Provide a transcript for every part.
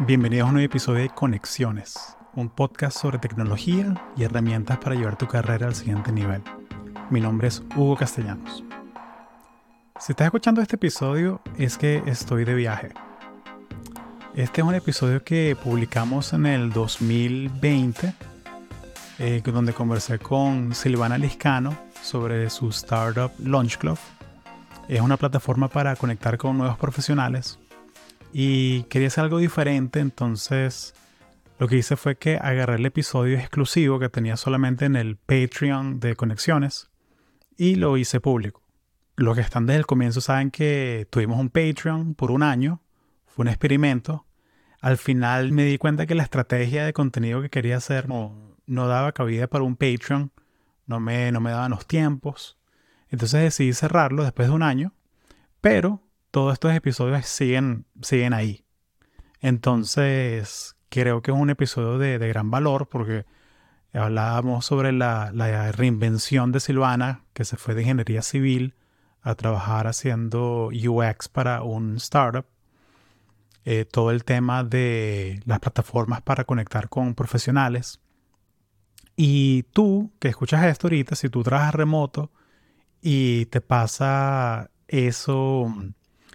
Bienvenidos a un nuevo episodio de Conexiones, un podcast sobre tecnología y herramientas para llevar tu carrera al siguiente nivel. Mi nombre es Hugo Castellanos. Si estás escuchando este episodio es que estoy de viaje. Este es un episodio que publicamos en el 2020, eh, donde conversé con Silvana Liscano sobre su startup Launch Club. Es una plataforma para conectar con nuevos profesionales y quería hacer algo diferente, entonces lo que hice fue que agarré el episodio exclusivo que tenía solamente en el Patreon de Conexiones y lo hice público. Los que están desde el comienzo saben que tuvimos un Patreon por un año, fue un experimento. Al final me di cuenta que la estrategia de contenido que quería hacer no, no daba cabida para un Patreon, no me, no me daban los tiempos. Entonces decidí cerrarlo después de un año, pero todos estos episodios siguen, siguen ahí. Entonces, creo que es un episodio de, gran valor porque hablábamos sobre la, reinvención de Silvana, que se fue de ingeniería civil a trabajar haciendo UX para un startup. Eh, todo el tema de las plataformas para conectar con profesionales. Y tú, que escuchas esto ahorita, si tú trabajas remoto y te pasa eso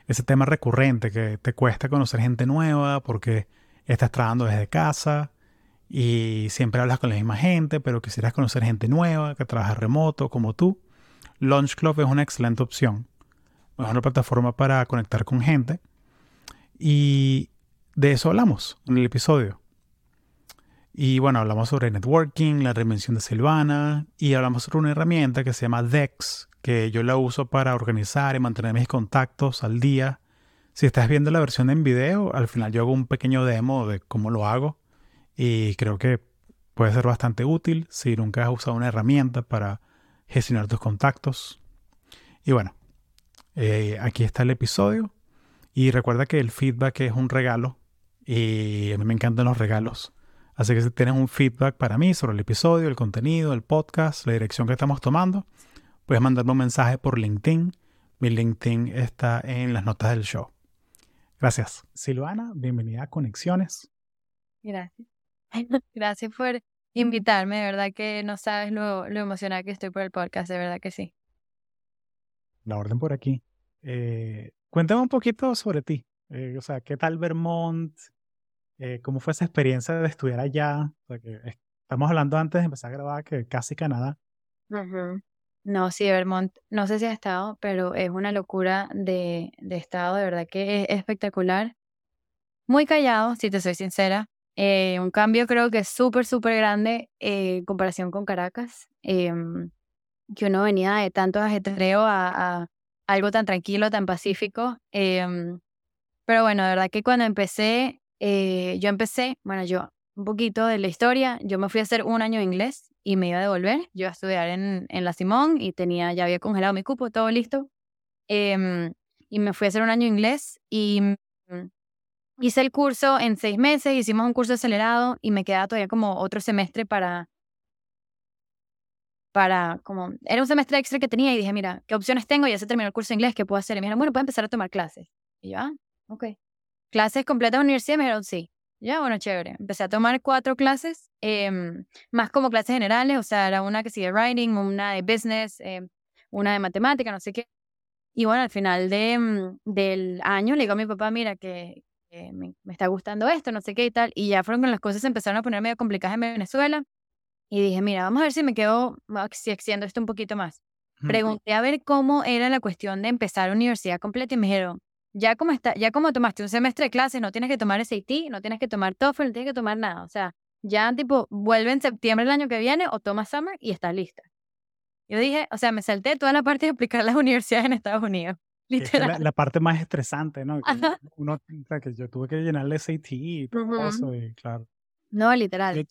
ese tema recurrente que te cuesta conocer gente nueva porque estás trabajando desde casa y siempre hablas con la misma gente, pero quisieras conocer gente nueva que trabaja remoto como tú. Launch Club es una excelente opción. Es una plataforma para conectar con gente. Y de eso hablamos en el episodio. Y bueno, hablamos sobre networking, la reinvención de Silvana y hablamos sobre una herramienta que se llama Dex, que yo la uso para organizar y mantener mis contactos al día. Si estás viendo la versión en video, al final yo hago un pequeño demo de cómo lo hago y creo que puede ser bastante útil si nunca has usado una herramienta para gestionar tus contactos. Y bueno, eh, aquí está el episodio y recuerda que el feedback es un regalo y a mí me encantan los regalos. Así que si tienes un feedback para mí sobre el episodio, el contenido, el podcast, la dirección que estamos tomando, puedes mandarme un mensaje por LinkedIn. Mi LinkedIn está en las notas del show. Gracias. Silvana, bienvenida a Conexiones. Gracias. Gracias por invitarme. De verdad que no sabes lo, lo emocionada que estoy por el podcast. De verdad que sí. La orden por aquí. Eh, cuéntame un poquito sobre ti. Eh, o sea, ¿qué tal Vermont? Eh, ¿Cómo fue esa experiencia de estudiar allá? estamos hablando antes de empezar a grabar que casi Canadá. No, sí, Vermont, no sé si ha estado, pero es una locura de, estado, de verdad que es espectacular. Muy callado, si te soy sincera. Eh, un cambio creo que es súper, súper grande eh, en comparación con Caracas, em, que uno venía de tanto ajetreo a, a, algo tan tranquilo, tan pacífico. Em, pero bueno, de verdad que cuando empecé, eh, yo empecé, bueno, yo un poquito de la historia, yo me fui a hacer un año de inglés y me iba a devolver. Yo iba a estudiar en, en la Simón y tenía, ya había congelado mi cupo, todo listo. Em, y me fui a hacer un año inglés y mm, hice el curso en seis meses, hicimos un curso acelerado y me quedaba todavía como otro semestre para, para, como, era un semestre extra que tenía y dije, mira, ¿qué opciones tengo? Ya se terminó el curso de inglés, ¿qué puedo hacer? Y me dijeron, bueno, puedo empezar a tomar clases. Y yo, ah, ok. ¿Clases completas de universidad? Me dijeron, sí. Ya, bueno, chévere. Empecé a tomar cuatro clases, em, más como clases generales, o sea, era una que sigue writing, una de business, em, una de matemática, no sé qué. Y bueno, al final de, mm, del año le digo a mi papá, mira, que, me, está gustando esto, no sé qué y tal. Y ya fueron con las cosas empezaron a poner medio complicadas en Venezuela. Y dije, mira, vamos a ver si me quedo, si extiendo esto un poquito más. Pregunté a ver cómo era la cuestión de empezar universidad completa y me dijeron, ya como está, ya como tomaste un semestre de clases, no tienes que tomar SAT, no tienes que tomar TOEFL, no tienes que tomar nada. O sea, ya tipo, vuelve en septiembre del año que viene o toma summer y estás lista. Yo dije, o sea, me salté toda la parte de aplicar las universidades en Estados Unidos. Literal. La, parte más estresante, ¿no? uno, que yo tuve que llenar el SAT y todo eso, y claro. No, literal.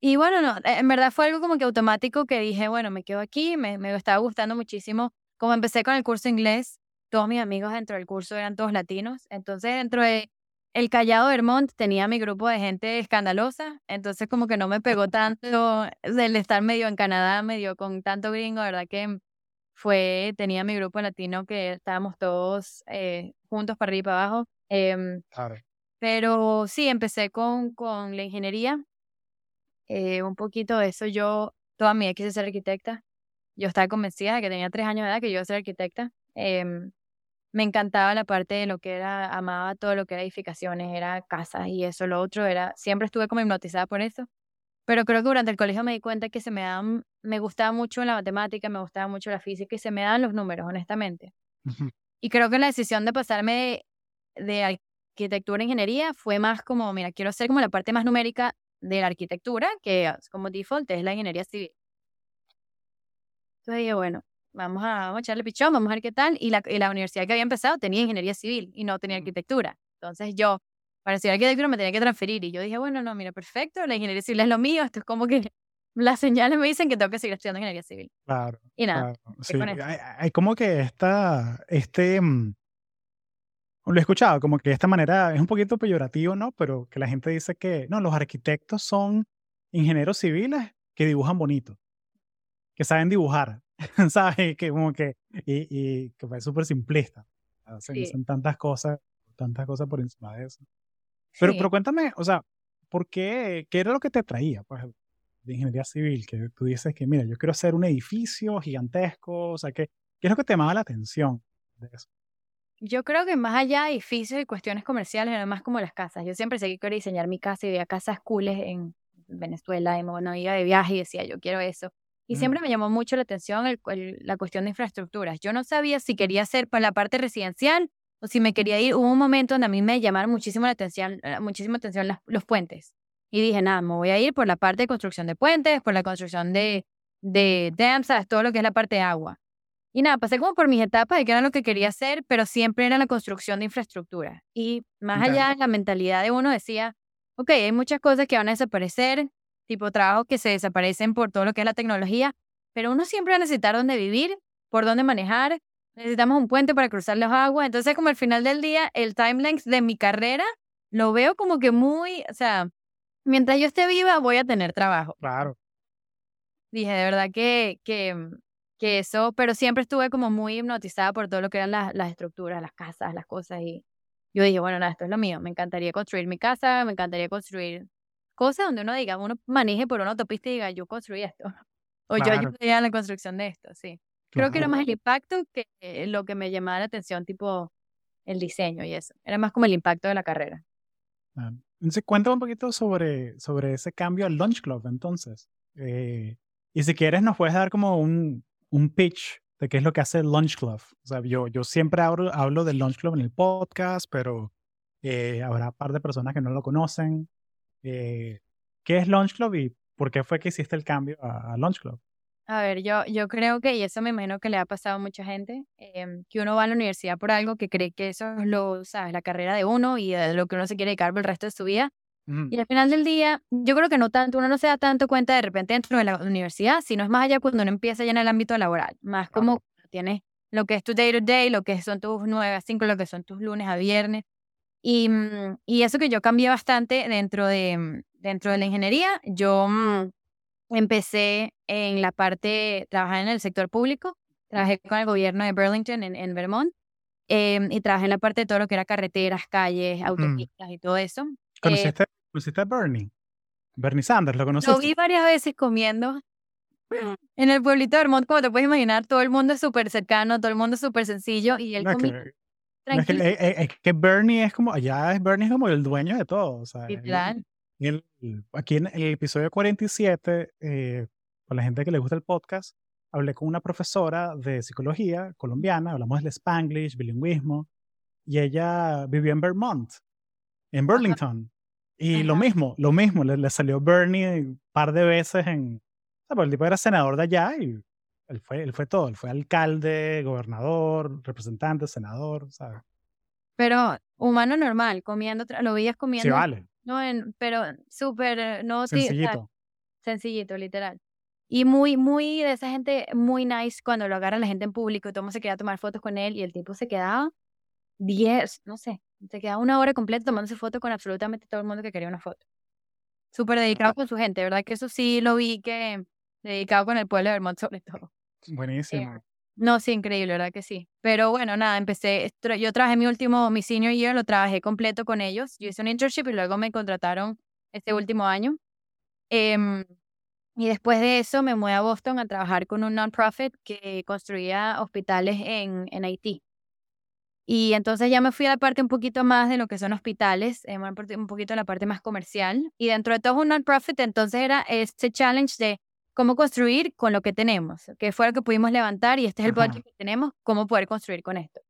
Y bueno, no, en verdad fue algo como que automático que dije, bueno, me quedo aquí, me, me estaba gustando muchísimo. Como empecé con el curso inglés, todos mis amigos dentro del curso eran todos latinos. Entonces, dentro de el Callado Vermont tenía mi grupo de gente escandalosa. Entonces, como que no me pegó tanto el estar medio en Canadá, medio con tanto gringo, ¿verdad? Que fue, tenía mi grupo latino que estábamos todos eh, juntos para arriba y para abajo. Em, Pero sí, empecé con, con la ingeniería. Eh, un poquito de eso. Yo toda mi vida quise ser arquitecta. Yo estaba convencida de que tenía tres años de edad que yo iba a ser arquitecta. Me encantaba la parte de lo que era, amaba todo lo que era edificaciones, era casas y eso, lo otro era, siempre estuve como hipnotizada por eso. Pero creo que durante el colegio me di cuenta que se me dan, me gustaba mucho la matemática, me gustaba mucho la física y se me dan los números, honestamente. Y creo que la decisión de pasarme de, de arquitectura a ingeniería fue más como, mira, quiero hacer como la parte más numérica de la arquitectura, que como default es la ingeniería civil. Entonces dije, bueno, vamos a, vamos a echarle pichón, vamos a ver qué tal. Y la, y la universidad que había empezado tenía ingeniería civil y no tenía arquitectura. Entonces yo, para estudiar arquitectura me tenía que transferir. Y yo dije, bueno, no, mira, perfecto, la ingeniería civil es lo mío. Esto es como que las señales me dicen que tengo que seguir estudiando ingeniería civil. Claro. Y nada. Sí, hay, hay, como que esta, este, mm, lo he escuchado, como que de esta manera es un poquito peyorativo, ¿no? Pero que la gente dice que, no, los arquitectos son ingenieros civiles que dibujan bonito, que saben dibujar, ¿sabes? Que como que, y, y que es súper simplista. Se dicen tantas cosas, tantas cosas por encima de eso. Pero, pero cuéntame, o sea, ¿por qué? ¿Qué era lo que te traía, pues, de ingeniería civil? Que tú dices que, mira, yo quiero hacer un edificio gigantesco, o sea, ¿qué, qué es lo que te llamaba la atención de eso? Yo creo que más allá de edificios y cuestiones comerciales, además como las casas. Yo siempre seguí quería diseñar mi casa y veía casas cooles en Venezuela y bueno, iba de viaje y decía, yo quiero eso. Y siempre me llamó mucho la atención la cuestión de infraestructuras. Yo no sabía si quería hacer para la parte residencial o si me quería ir. Hubo un momento donde a mí me llamaron muchísimo la atención, eh, muchísima atención los puentes. Y dije, nada, me voy a ir por la parte de construcción de puentes, por la construcción de, de dams, todo lo que es la parte de agua. Y nada, pasé como por mis etapas de qué era lo que quería hacer, pero siempre era la construcción de infraestructura. Y más allá la mentalidad de uno decía, ok, hay muchas cosas que van a desaparecer, tipo trabajos que se desaparecen por todo lo que es la tecnología, pero uno siempre va a necesitar dónde vivir, por dónde manejar, necesitamos un puente para cruzar las aguas. Entonces, como al final del día, el timeline de mi carrera lo veo como que muy, o sea, mientras yo esté viva voy a tener trabajo. Claro. Dije, de verdad que, que que eso, pero siempre estuve como muy hipnotizada por todo lo que eran las, las estructuras, las casas, las cosas y yo dije, bueno, nada, esto es lo mío, me encantaría construir mi casa, me encantaría construir cosas donde uno diga, uno maneje por una autopista y diga, yo construí esto, o yo ayudé a la construcción de esto, sí. Creo que era más el impacto que lo que me llamaba la atención, tipo el diseño y eso. Era más como el impacto de la carrera. Entonces, cuéntame un poquito sobre, sobre ese cambio al Lunch Club, entonces. Eh, y si quieres, nos puedes dar como un, un pitch de qué es lo que hace el Lunch Club. O sea, yo, yo siempre hablo, hablo del Lunch Club en el podcast, pero eh, habrá un par de personas que no lo conocen. Eh, ¿Qué es Lunch Club y por qué fue que hiciste el cambio a, Lunch Club? A ver, yo, yo creo que, y eso me imagino que le ha pasado a mucha gente, em, que uno va a la universidad por algo que cree que eso es lo, sabes, la carrera de uno y de lo que uno se quiere dedicar por el resto de su vida. Y al final del día, yo creo que no tanto, uno no se da tanto cuenta de repente dentro de la universidad, sino es más allá cuando uno empieza ya en el ámbito laboral, más como tienes lo que es tu day to day, lo que son tus 9 a 5, lo que son tus lunes a viernes. Y, mm, y eso que yo cambié bastante dentro de, mm, dentro de la ingeniería, yo mm, empecé en la parte, trabajar en el sector público, trabajé con el gobierno de Burlington en, en Vermont, em, y trabajé en la parte de todo lo que era carreteras, calles, autopistas y todo eso. ¿Conociste, ¿Conociste a Bernie? Bernie Sanders, ¿lo conociste? Lo vi varias veces comiendo en el pueblito de Vermont, como te puedes imaginar, todo el mundo es súper cercano, todo el mundo es súper sencillo y él comía es, que, eh, eh, es, que, Bernie es como, allá es Bernie es como el dueño de todo. O sea, aquí en el episodio 47, eh, con la gente que le gusta el podcast, hablé con una profesora de psicología colombiana, hablamos del Spanglish, bilingüismo, y ella vivió en Vermont, en Burlington. Y lo mismo, lo mismo, le, salió Bernie un par de veces en... O sea, el tipo era senador de allá y él fue, él fue todo, él fue alcalde, gobernador, representante, senador, ¿sabes? Pero humano normal, comiendo, lo veías comiendo. Sí, vale. No, en, pero súper, eh, no, sencillito. sencillito, literal. Y muy, muy de esa gente, muy nice cuando lo agarra la gente en público y todo se queda a tomar fotos con él y el tipo se quedaba 10, no sé, se queda una hora completa tomándose foto con absolutamente todo el mundo que quería una foto. Súper dedicado con su gente, ¿verdad? Que eso sí lo vi que dedicado con el pueblo de Vermont sobre todo. Buenísimo. No, sí, increíble, ¿verdad que sí? Pero bueno, nada, empecé, yo trabajé mi último, mi senior year, lo trabajé completo con ellos. Yo hice un internship y luego me contrataron este último año. Em, y después de eso me mudé a Boston a trabajar con un non-profit que construía hospitales en, en Haití. Y entonces ya me fui a la parte un poquito más de lo que son hospitales, eh, un poquito a la parte más comercial. Y dentro de todo un non-profit, entonces era este challenge de cómo construir con lo que tenemos, que fue lo que pudimos levantar y este es el budget que tenemos, cómo poder construir con esto.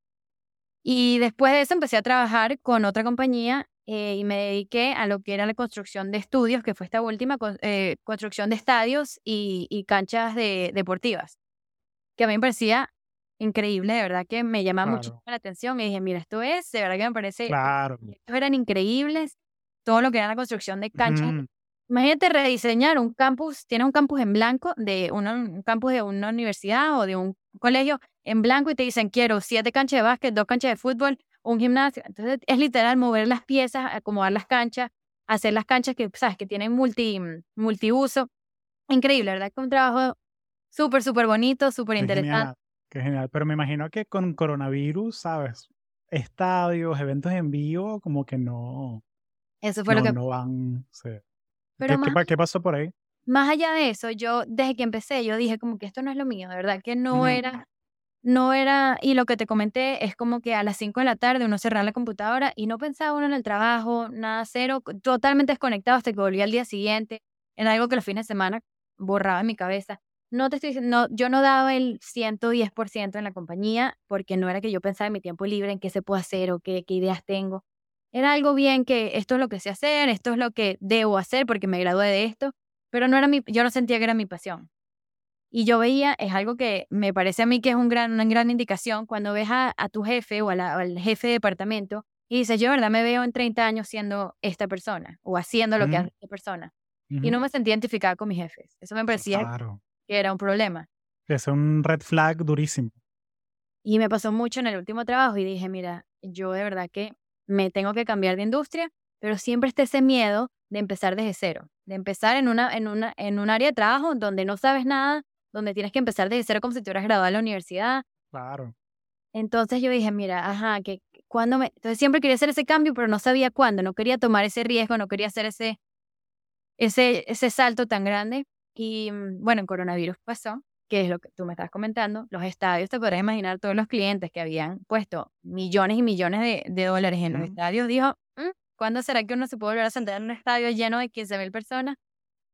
Y después de eso empecé a trabajar con otra compañía eh, y me dediqué a lo que era la construcción de estudios, que fue esta última, eh, construcción de estadios y, canchas de, deportivas, que a mí me parecía increíble, de verdad que me llamaba mucho la atención y dije, mira, esto es, de verdad que me parece, claro. estos eran increíbles, todo lo que era la construcción de canchas. Imagínate rediseñar un campus, tienes un campus en blanco de un campus de una universidad o de un colegio en blanco y te dicen quiero siete canchas de básquet, dos canchas de fútbol, un gimnasio. Entonces es literal mover las piezas, acomodar las canchas, hacer las canchas que, sabes, que tienen multi, multiuso. Increíble, ¿verdad? Que un trabajo súper, súper bonito, súper interesante. Qué genial, pero me imagino que con coronavirus, ¿sabes? Estadios, eventos en vivo, como que no. Eso fue lo que. No van. Pero ¿Qué, pasó por ahí? Más allá de eso, yo desde que empecé, yo dije como que esto no es lo mío, de verdad que no era no era, y lo que te comenté es como que a las 5 de la tarde uno cerraba la computadora y no pensaba uno en el trabajo, nada, cero, totalmente desconectado hasta que volvía al día siguiente, en algo que los fines de semana borraba en mi cabeza. No te estoy diciendo, yo no daba el 110% en la compañía porque no era que yo pensaba en mi tiempo libre, en qué se puede hacer o qué, qué ideas tengo. Era algo bien que esto es lo que sé hacer, esto es lo que debo hacer porque me gradué de esto, pero no era mi, yo no sentía que era mi pasión. Y yo veía, es algo que me parece a mí que es un gran, una gran indicación, cuando ves a, tu jefe o, al jefe de departamento y dices, yo verdad me veo en 30 años siendo esta persona o haciendo lo que hace esta persona. Y no me sentía identificada con mis jefes. Eso me parecía que era un problema. Es un red flag durísimo. Y me pasó mucho en el último trabajo y dije, mira, yo de verdad que me tengo que cambiar de industria, pero siempre está ese miedo de empezar desde cero, de empezar en, una, en, una, en un área de trabajo donde no sabes nada, donde tienes que empezar desde cero como si te hubieras graduado en la universidad. Claro. Entonces yo dije, mira, ajá, que cuando me... Entonces siempre quería hacer ese cambio, pero no sabía cuándo, no quería tomar ese riesgo, no quería hacer ese, ese, ese salto tan grande. Y mm, bueno, en coronavirus pasó, que es lo que tú me estás comentando, los estadios, te podrás imaginar todos los clientes que habían puesto millones y millones de, de dólares en los estadios, dijo, mm, ¿cuándo será que uno se puede volver a sentar en un estadio lleno de 15 mil personas?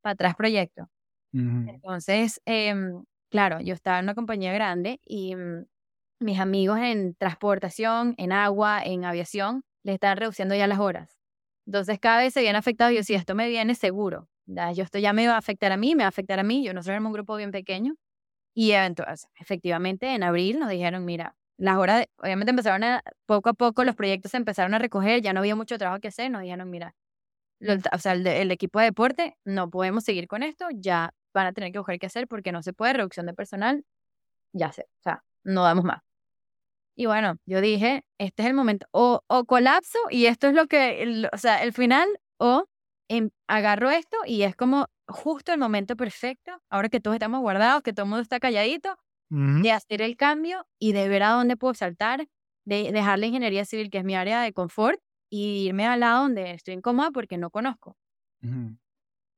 Para atrás proyecto. Entonces, em, claro, yo estaba en una compañía grande y mm, mis amigos en transportación, en agua, en aviación, le están reduciendo ya las horas. Entonces, cada vez se viene afectado. Yo, si esto me viene, seguro. Yo esto ya me va a afectar a mí, me va a afectar a mí. Yo nosotros éramos un grupo bien pequeño. Y entonces, efectivamente, en abril nos dijeron, mira, las horas, obviamente empezaron a, poco a poco los proyectos se empezaron a recoger, ya no había mucho trabajo que hacer, nos dijeron, mira, o sea, el, el, equipo de deporte, no podemos seguir con esto, ya van a tener que buscar qué hacer porque no se puede, reducción de personal, ya sé, o sea, no damos más. Y bueno, yo dije, este es el momento, o, o colapso y esto es lo que, o sea, el final, o em, agarro esto y es como justo el momento perfecto, ahora que todos estamos guardados, que todo el mundo está calladito, de hacer el cambio y de ver a dónde puedo saltar, de dejar la ingeniería civil, que es mi área de confort, y irme al lado donde estoy incómoda porque no conozco.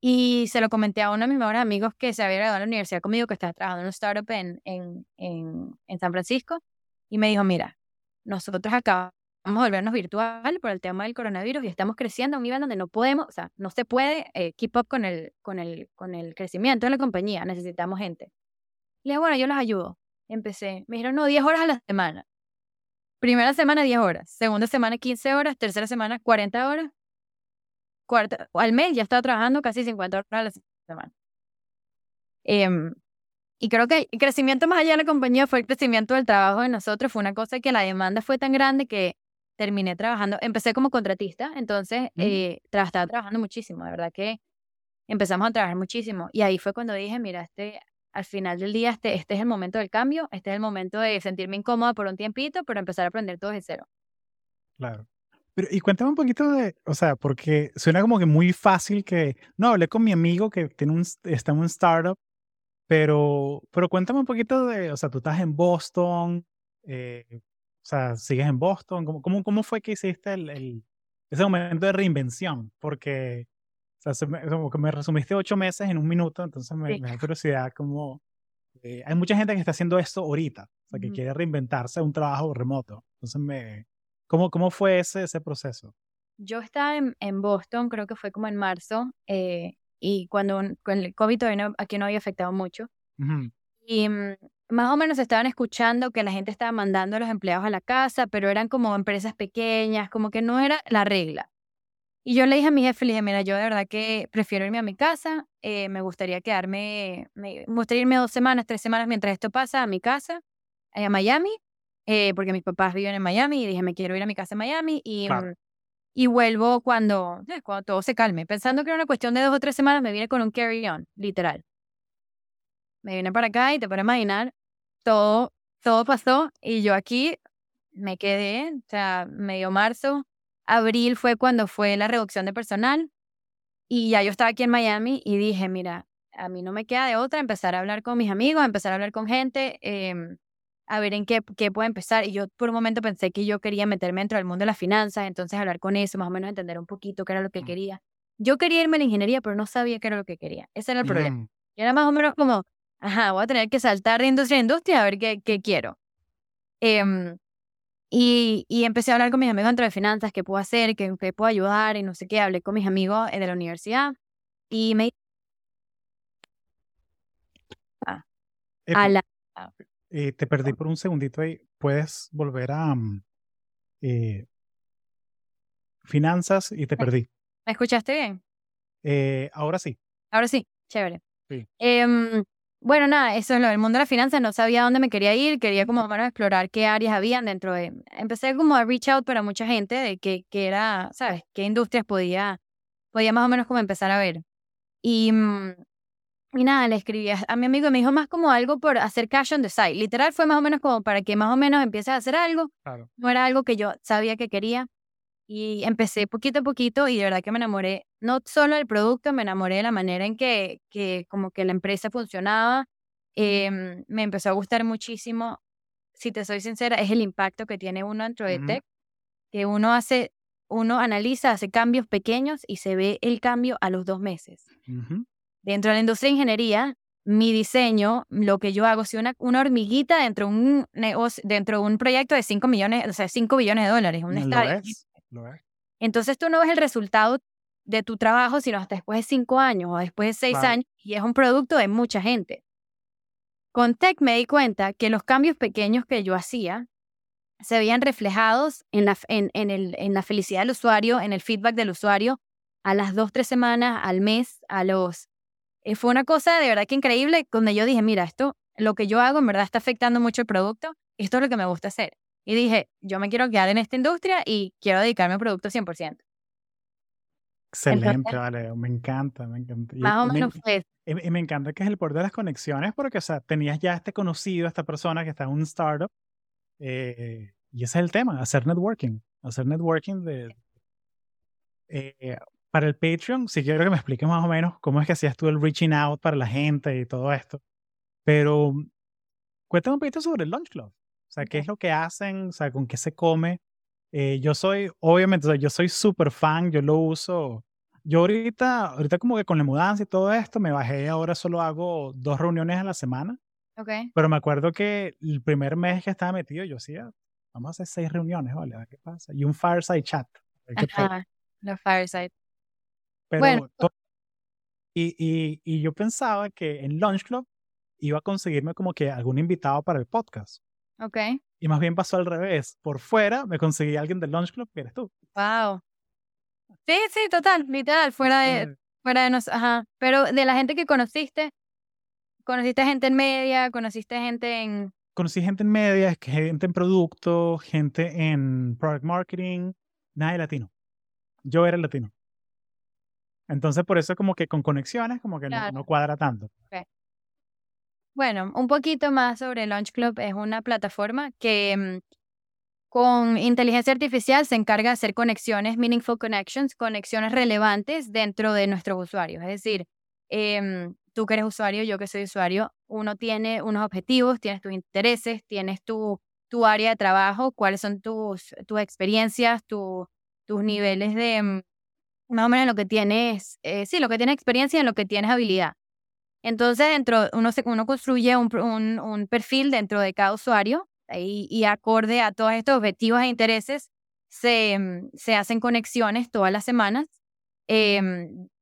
Y se lo comenté a uno de mis mejores amigos que se había graduado en la universidad conmigo, que estaba trabajando en un startup en, en, en, San Francisco, y me dijo, mira, nosotros acá vamos a volvernos virtual por el tema del coronavirus y estamos creciendo a un nivel donde no podemos, o sea, no se puede eh, keep up con el, con, el, con el crecimiento de la compañía, necesitamos gente. Le dije, bueno, yo los ayudo. Empecé, me dijeron, no, 10 horas a la semana. Primera semana, 10 horas. Segunda semana, 15 horas. Tercera semana, 40 horas cuarta, al mes ya estaba trabajando casi 50 horas a la semana. Em, y creo que el crecimiento más allá de la compañía fue el crecimiento del trabajo de nosotros. Fue una cosa que la demanda fue tan grande que terminé trabajando. Empecé como contratista, entonces eh, estaba trabajando muchísimo. De verdad que empezamos a trabajar muchísimo. Y ahí fue cuando dije, mira, este, al final del día, este, este es el momento del cambio, este es el momento de sentirme incómoda por un tiempito, pero empezar a aprender todo de cero. Claro. Pero, y cuéntame un poquito de, o sea, porque suena como que muy fácil que, no, hablé con mi amigo que tiene un, está en un startup Pero, pero cuéntame un poquito de, o sea, tú estás en Boston, eh, sea, sigues en Boston, ¿cómo, cómo, cómo fue que hiciste el, el, ese momento de reinvención? Porque, o sea, me, como que me resumiste ocho meses en un minuto, entonces me, Sí. me da curiosidad como, eh, hay mucha gente que está haciendo esto ahorita, o sea, que quiere reinventarse un trabajo remoto. Entonces, me, ¿cómo, cómo fue ese, ese proceso? Yo estaba en, en Boston, creo que fue como en marzo, eh, y cuando con el COVID todavía no- aquí no había afectado mucho. Ujú, Y mm, más o menos estaban escuchando que la gente estaba mandando a los empleados a la casa, pero eran como empresas pequeñas, como que no era la regla. Y yo le dije a mi jefe, le dije, mira, yo de verdad que prefiero irme a mi casa, eh, me gustaría quedarme, me, me gustaría irme dos semanas, tres semanas mientras esto pasa a mi casa, eh, a Miami, eh, porque mis papás viven en Miami, y dije, me quiero ir a mi casa en Miami y, Claro. mm, y vuelvo cuando, cuando todo se calme. Pensando que era una cuestión de dos o tres semanas, me vine con un carry-on, literal. Me vine para acá y te puedes imaginar, todo, todo pasó y yo aquí me quedé, o sea, medio marzo, abril fue cuando fue la reducción de personal y ya yo estaba aquí en Miami y dije, mira, a mí no me queda de otra empezar a hablar con mis amigos, empezar a hablar con gente, em, a ver en qué, qué puedo empezar. Y yo por un momento pensé que yo quería meterme dentro del mundo de las finanzas, entonces hablar con eso, más o menos entender un poquito qué era lo que Mm. quería. Yo quería irme a la ingeniería, pero no sabía qué era lo que quería. Ese era el problema. ujú, Y era más o menos como, ajá, voy a tener que saltar de industria a industria a ver qué, qué quiero. Em, y, y empecé a hablar con mis amigos dentro de finanzas, qué puedo hacer, qué, qué puedo ayudar y no sé qué. Hablé con mis amigos eh, de la universidad y me a Epa, la... eh, te perdí por un segundito ahí. ¿Puedes volver a mm, eh, finanzas y te perdí? ¿Me escuchaste bien? Eh, ahora sí. Ahora sí, chévere. Sí. Em, bueno, nada, eso es lo del mundo de las finanzas. No sabía dónde me quería ir, quería como más o menos explorar qué áreas habían dentro de... Empecé como a reach out para mucha gente de que, que era, ¿sabes? ¿Qué industrias podía, podía más o menos como empezar a ver? Y, mm, y nada, le escribí a, a mi amigo y me dijo más como algo por hacer cash on the side. Literal fue más o menos como para que más o menos empieces a hacer algo. Claro. No era algo que yo sabía que quería. Y empecé poquito a poquito y de verdad que me enamoré, no solo del producto, me enamoré de la manera en que, que como que la empresa funcionaba. Em, me empezó a gustar muchísimo, si te soy sincera, es el impacto que tiene uno dentro de Ujú. tech, que uno hace, uno analiza, hace cambios pequeños y se ve el cambio a los dos meses. Ujú, Dentro de la industria de ingeniería, mi diseño, lo que yo hago, si una, una hormiguita dentro de un negocio, dentro de un proyecto de 5 millones, o sea, 5 billones de dólares, un Lo estadio. es. Entonces tú no ves el resultado de tu trabajo, sino hasta después de cinco años o después de seis años, y es un producto de mucha gente. Con Tech me di cuenta que los cambios pequeños que yo hacía se veían reflejados en la, en, en el, en la felicidad del usuario, en el feedback del usuario, a las dos, tres semanas, al mes, a los... eh, fue una cosa de verdad que increíble, donde yo dije, mira, esto, lo que yo hago en verdad está afectando mucho el producto, esto es lo que me gusta hacer. Y dije, yo me quiero quedar en esta industria y quiero dedicarme al producto 100%. Excelente, Entonces- vale. Me encanta, me encanta. Y- Más o me- menos fue eso. Y, me encanta que es el poder de las conexiones, porque, o sea, tenías ya este conocido, esta persona que está en un startup, eh, y ese es el tema, hacer networking, hacer networking de... eh, para el Patreon, sí quiero que me expliques más o menos cómo es que hacías tú el reaching out para la gente y todo esto, pero cuéntame un poquito sobre el Lunch Club, sea, qué es lo que hacen, o sea, con qué se come. Eh, yo soy, obviamente, o sea, yo soy súper fan, yo lo uso yo ahorita, ahorita como que con la mudanza y todo esto, me bajé, ahora solo hago dos reuniones a la semana, Ok. pero me acuerdo que el primer mes que estaba metido, yo hacía, vamos a hacer seis reuniones, vale, a ver qué pasa, y un fireside chat. Ajá. Los fireside. Pero Bueno. to- y, y, y yo pensaba que en Lunch Club iba a conseguirme como que algún invitado para el podcast. Ok. Y más bien pasó al revés. Por fuera me conseguí a alguien del Lunch Club, que eres tú. Wow. Sí, sí, total, literal, fuera de, fuera de nos, ajá. Pero de la gente que conociste, conociste gente en media, conociste gente en, conocí gente en media, gente en producto, gente en product marketing, nada de latino. Yo era el latino. Entonces, por eso como que con conexiones como que no, Claro. no cuadra tanto. Bueno, un poquito más sobre Launch Club. Es una plataforma que mm, con inteligencia artificial se encarga de hacer conexiones, meaningful connections, conexiones relevantes dentro de nuestros usuarios. Es decir, em, tú que eres usuario, yo que soy usuario, uno tiene unos objetivos, tienes tus intereses, tienes tu, tu área de trabajo, cuáles son tus, tus experiencias, tus niveles de, mm, más o menos lo que tienes, eh, sí, lo que tienes experiencia en lo que tienes habilidad. Entonces, dentro, uno, se, uno construye un, un, perfil dentro de cada usuario y, acorde a todos estos objetivos e intereses, se, mm, se hacen conexiones todas las semanas eh,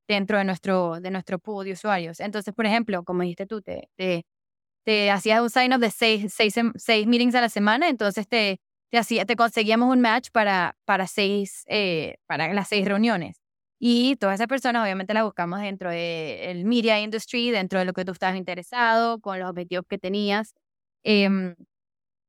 dentro de nuestro, de nuestro pool de usuarios. Entonces, por ejemplo, como dijiste tú, te, te, te hacías un sign-up de seis, seis, seis, meetings a la semana, entonces te, te, hacía, te conseguíamos un match para, para, seis, eh, para las seis reuniones. Y todas esas personas obviamente las buscamos dentro del media industry, dentro de lo que tú estabas interesado, con los objetivos que tenías. Eh,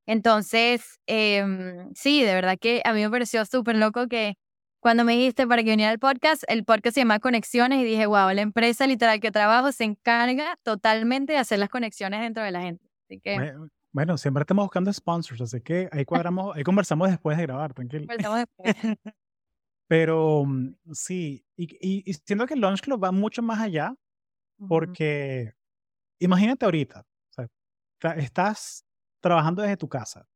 entonces, eh, sí, de verdad que a mí me pareció súper loco que cuando me dijiste para que viniera al podcast, el podcast se llama Conexiones y dije, wow, la empresa literal que trabajo se encarga totalmente de hacer las conexiones dentro de la gente. Así que... Bueno, siempre estamos buscando sponsors, así que ahí cuadramos, ahí conversamos después de grabar, tranquilo. Conversamos después. Pero mm, sí, y, y, siento que el Launch Club va mucho más allá, porque imagínate ahorita, o sea, estás trabajando desde tu casa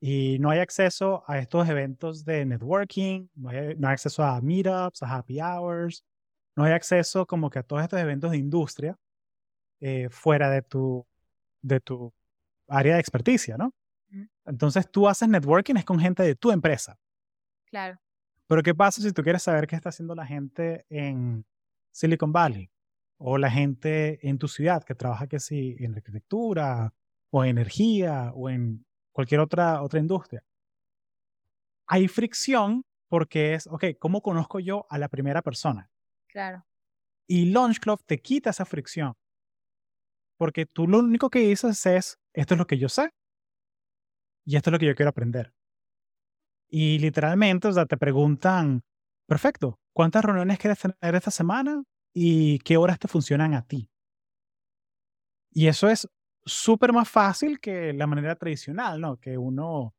y no hay acceso a estos eventos de networking, no hay, no hay, acceso a meetups, a happy hours, no hay acceso como que a todos estos eventos de industria eh, fuera de tu, de tu área de experticia, ¿no? Entonces tú haces networking es con gente de tu empresa. Claro. Pero ¿qué pasa si tú quieres saber qué está haciendo la gente en Silicon Valley o la gente en tu ciudad que trabaja que sí en arquitectura o en energía o en cualquier otra, otra industria? Hay fricción porque es, ok, ¿cómo conozco yo a la primera persona? Claro. Y Launch Club te quita esa fricción. Porque tú lo único que dices es, esto es lo que yo sé y esto es lo que yo quiero aprender. Y literalmente, o sea, te preguntan, perfecto, ¿cuántas reuniones quieres tener esta semana y qué horas te funcionan a ti? Y eso es súper más fácil que la manera tradicional, ¿no? Que uno,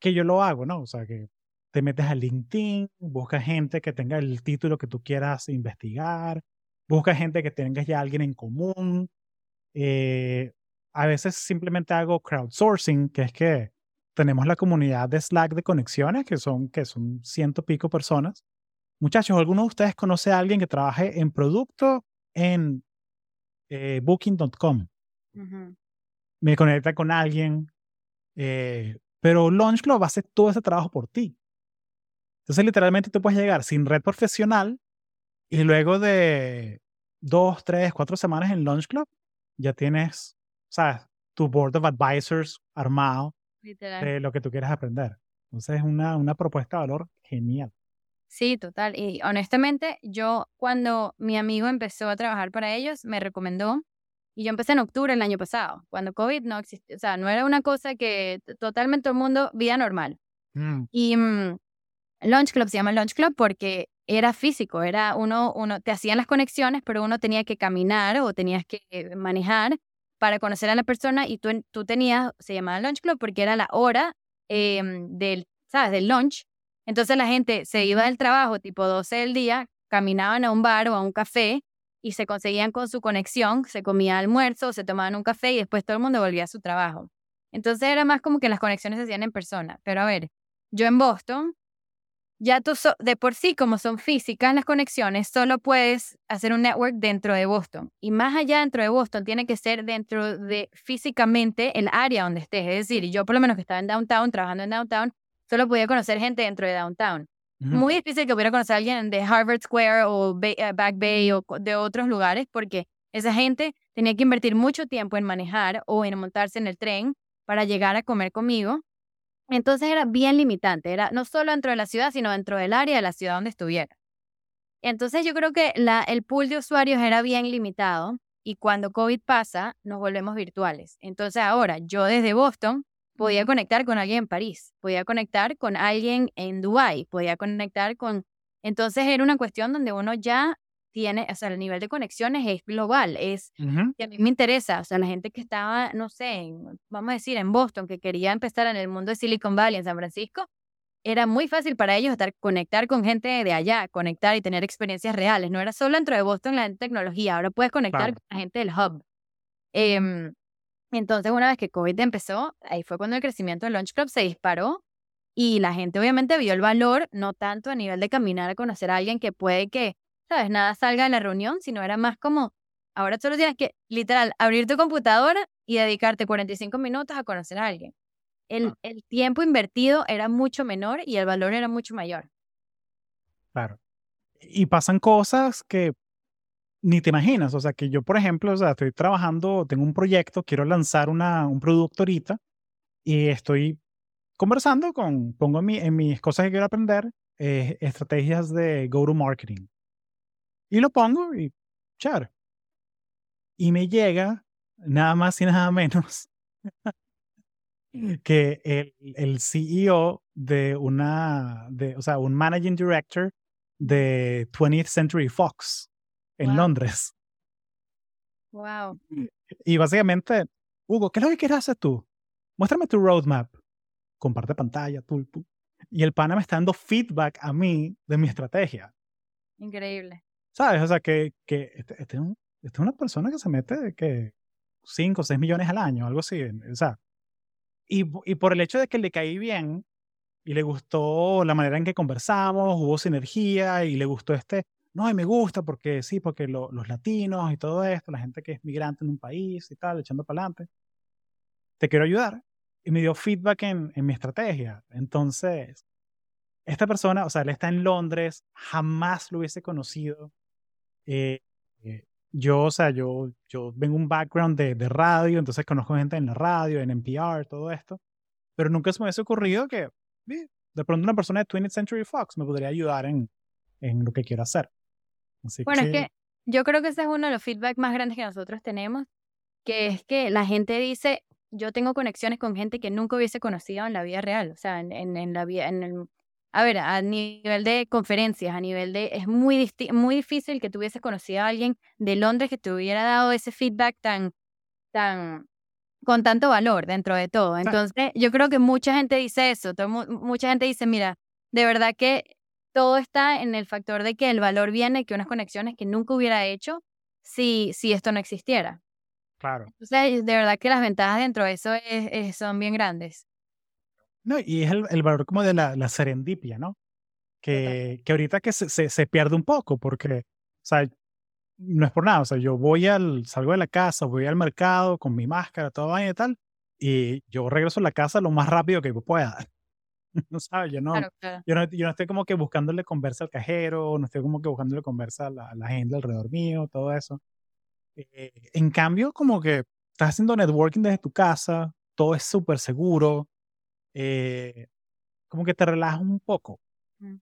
que yo lo hago, ¿no? O sea, que te metes a LinkedIn, buscas gente que tenga el título que tú quieras investigar, buscas gente que tengas ya alguien en común. Eh, a veces simplemente hago crowdsourcing, que es que tenemos la comunidad de Slack de conexiones, que son, que son ciento pico personas. Muchachos, ¿alguno de ustedes conoce a alguien que trabaje en producto en eh, booking.com? Me conecta con alguien, eh, pero Launch Club hace todo ese trabajo por ti. Entonces, literalmente tú puedes llegar sin red profesional y luego de dos, tres, cuatro semanas en Launch Club, ya tienes, ¿sabes? Tu board of advisors armado de lo que tú quieres aprender. Entonces es una, una propuesta de valor genial. Sí, total. Y honestamente, yo cuando mi amigo empezó a trabajar para ellos, me recomendó, y yo empecé en octubre del año pasado, cuando COVID no existía, o sea, no era una cosa que totalmente todo el mundo, vida normal. Mm. Y um, Launch Club se llama Launch Club porque era físico, era uno, uno, te hacían las conexiones, pero uno tenía que caminar o tenías que manejar para conocer a la persona y tú, tú tenías, se llamaba Lunch Club porque era la hora em, del, ¿sabes? Del lunch. Entonces la gente se iba del trabajo tipo 12 del día, caminaban a un bar o a un café y se conseguían con su conexión, se comía almuerzo, se tomaban un café y después todo el mundo volvía a su trabajo. Entonces era más como que las conexiones se hacían en persona. Pero a ver, yo en Boston ya tú de por sí, como son físicas las conexiones, solo puedes hacer un network dentro de Boston. Y más allá dentro de Boston, tiene que ser dentro de físicamente el área donde estés. Es decir, yo por lo menos que estaba en downtown, trabajando en downtown, solo podía conocer gente dentro de downtown. Muy difícil que pudiera conocer a alguien de Harvard Square o eh, Back Bay o de otros lugares, porque esa gente tenía que invertir mucho tiempo en manejar o en montarse en el tren para llegar a comer conmigo entonces era bien limitante, era no solo dentro de la ciudad, sino dentro del área de la ciudad donde estuviera. Entonces yo creo que la, el pool de usuarios era bien limitado y cuando COVID pasa nos volvemos virtuales. Entonces ahora yo desde Boston podía conectar con alguien en París, podía conectar con alguien en Dubái, podía conectar con... Entonces era una cuestión donde uno ya tiene, o sea, el nivel de conexiones es global, es que a mí me interesa, o sea, la gente que estaba, no sé, vamos a decir, en Boston, que quería empezar en el mundo de Silicon Valley, en San Francisco, era muy fácil para ellos estar, conectar con gente de allá, conectar y tener experiencias reales. No era solo dentro de Boston la tecnología, ahora puedes conectar con la gente del hub. Em, entonces, una vez que COVID empezó, ahí fue cuando el crecimiento del Launch Club se disparó y la gente obviamente vio el valor, no tanto a nivel de caminar a conocer a alguien que puede que, ¿sabes? Nada salga de la reunión, sino era más como, ahora solo tienes que, literal, abrir tu computadora y dedicarte 45 minutos a conocer a alguien. El, ah. el tiempo invertido era mucho menor y el valor era mucho mayor. Claro. Y pasan cosas que ni te imaginas. O sea, que yo, por ejemplo, o sea, estoy trabajando, tengo un proyecto, quiero lanzar una, un producto ahorita y estoy conversando con, pongo en, mi, en mis cosas que quiero aprender, eh, estrategias de go-to-marketing. Y lo pongo y, char. Y me llega nada más y nada menos que el, el CEO de una, de, o sea, un managing director de 20th Century Fox en Londres. Wow. Y básicamente, Hugo, ¿qué es lo que quieres hacer tú? Muéstrame tu roadmap comparte pantalla, tú, Y el pana me está dando feedback a mí de mi estrategia. Increíble. ¿Sabes? O sea, que, que este, este, este es una persona que se mete que 5 o 6 millones al año, algo así. O sea, y, y por el hecho de que le caí bien y le gustó la manera en que conversamos, hubo sinergia y le gustó este, no, y me gusta porque sí, porque los latinos y todo esto, la gente que es migrante en un país y tal, echando para adelante, te quiero ayudar y me dio feedback en, en mi estrategia. Entonces, esta persona, o sea, él está en Londres, jamás lo hubiese conocido. Eh, eh, yo, o sea, yo, yo vengo un background de, de, radio, entonces conozco gente en la radio, en NPR, todo esto, pero nunca se me hubiese ocurrido que de pronto una persona de 20th Century Fox me podría ayudar en, en lo que quiero hacer. bueno, es que yo creo que ese es uno de los feedback más grandes que nosotros tenemos, que es que la gente dice, yo tengo conexiones con gente que nunca hubiese conocido en la vida real, o sea, en, en, la vida, en el, a ver, a nivel de conferencias, a nivel de, es muy, muy difícil que tuviese conocido a alguien de Londres que te hubiera dado ese feedback tan, tan, con tanto valor dentro de todo. Entonces, yo creo que mucha gente dice eso, mucha gente dice, mira, de verdad que todo está en el factor de que el valor viene, que unas conexiones que nunca hubiera hecho si, si esto no existiera. Claro. Sea, de verdad que las ventajas dentro de eso es, son bien grandes. No, y es el, el valor como de la, la serendipia, ¿no? Que, que ahorita que se, se, se, pierde un poco, porque, o sea, no es por nada, o sea, yo voy al, salgo de la casa, voy al mercado con mi máscara, todo vaina y tal, y yo regreso a la casa lo más rápido que pueda. no sabes, yo no, Yo no, yo no estoy como que buscándole conversa al cajero, no estoy como que buscándole conversa a la, a la gente alrededor mío, todo eso. Eh, en cambio, como que estás haciendo networking desde tu casa, todo es súper seguro, eh, como que te relajas un poco. Mm.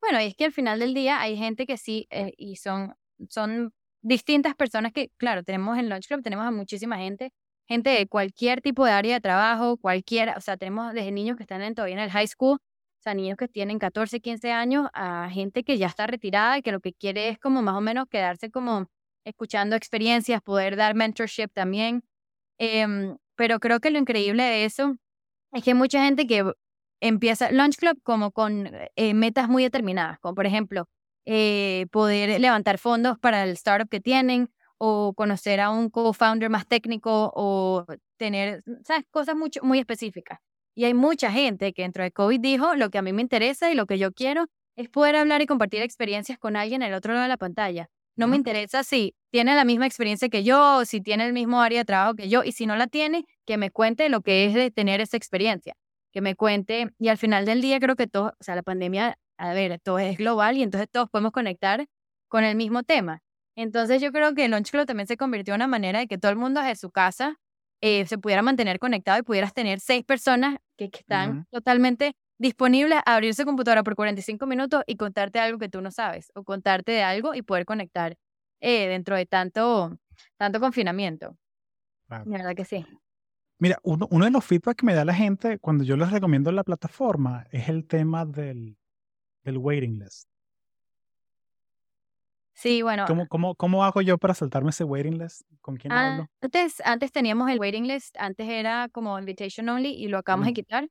Bueno, es que al final del día hay gente que sí, eh, y son, son distintas personas que, claro, tenemos en Lunch Club, tenemos a muchísima gente, gente de cualquier tipo de área de trabajo, cualquiera, o sea, tenemos desde niños que están en, todavía en el high school, o sea, niños que tienen 14, 15 años, a gente que ya está retirada y que lo que quiere es como más o menos quedarse como escuchando experiencias, poder dar mentorship también. Em, pero creo que lo increíble de eso es que hay mucha gente que empieza Launch Club como con eh, metas muy determinadas, como por ejemplo eh, poder levantar fondos para el startup que tienen o conocer a un co-founder más técnico o tener, ¿sabes? Cosas mucho, muy específicas. Y hay mucha gente que dentro de COVID dijo, lo que a mí me interesa y lo que yo quiero es poder hablar y compartir experiencias con alguien al otro lado de la pantalla. No me interesa si tiene la misma experiencia que yo si tiene el mismo área de trabajo que yo y si no la tiene, que me cuente lo que es de tener esa experiencia, que me cuente y al final del día creo que todo, o sea, la pandemia, a ver, todo es global y entonces todos podemos conectar con el mismo tema. Entonces yo creo que el Launch Club también se convirtió en una manera de que todo el mundo desde su casa eh, se pudiera mantener conectado y pudieras tener seis personas que, están totalmente disponible a abrir su computadora por 45 minutos y contarte algo que tú no sabes o contarte de algo y poder conectar eh, dentro de tanto, tanto confinamiento. La verdad que sí. Mira, uno, uno, de los feedback que me da la gente cuando yo les recomiendo la plataforma es el tema del, del waiting list. Sí, bueno. ¿Cómo, cómo, cómo hago yo para saltarme ese waiting list? ¿Con quién hablo? Antes, antes teníamos el waiting list, antes era como invitation only y lo acabamos de quitar.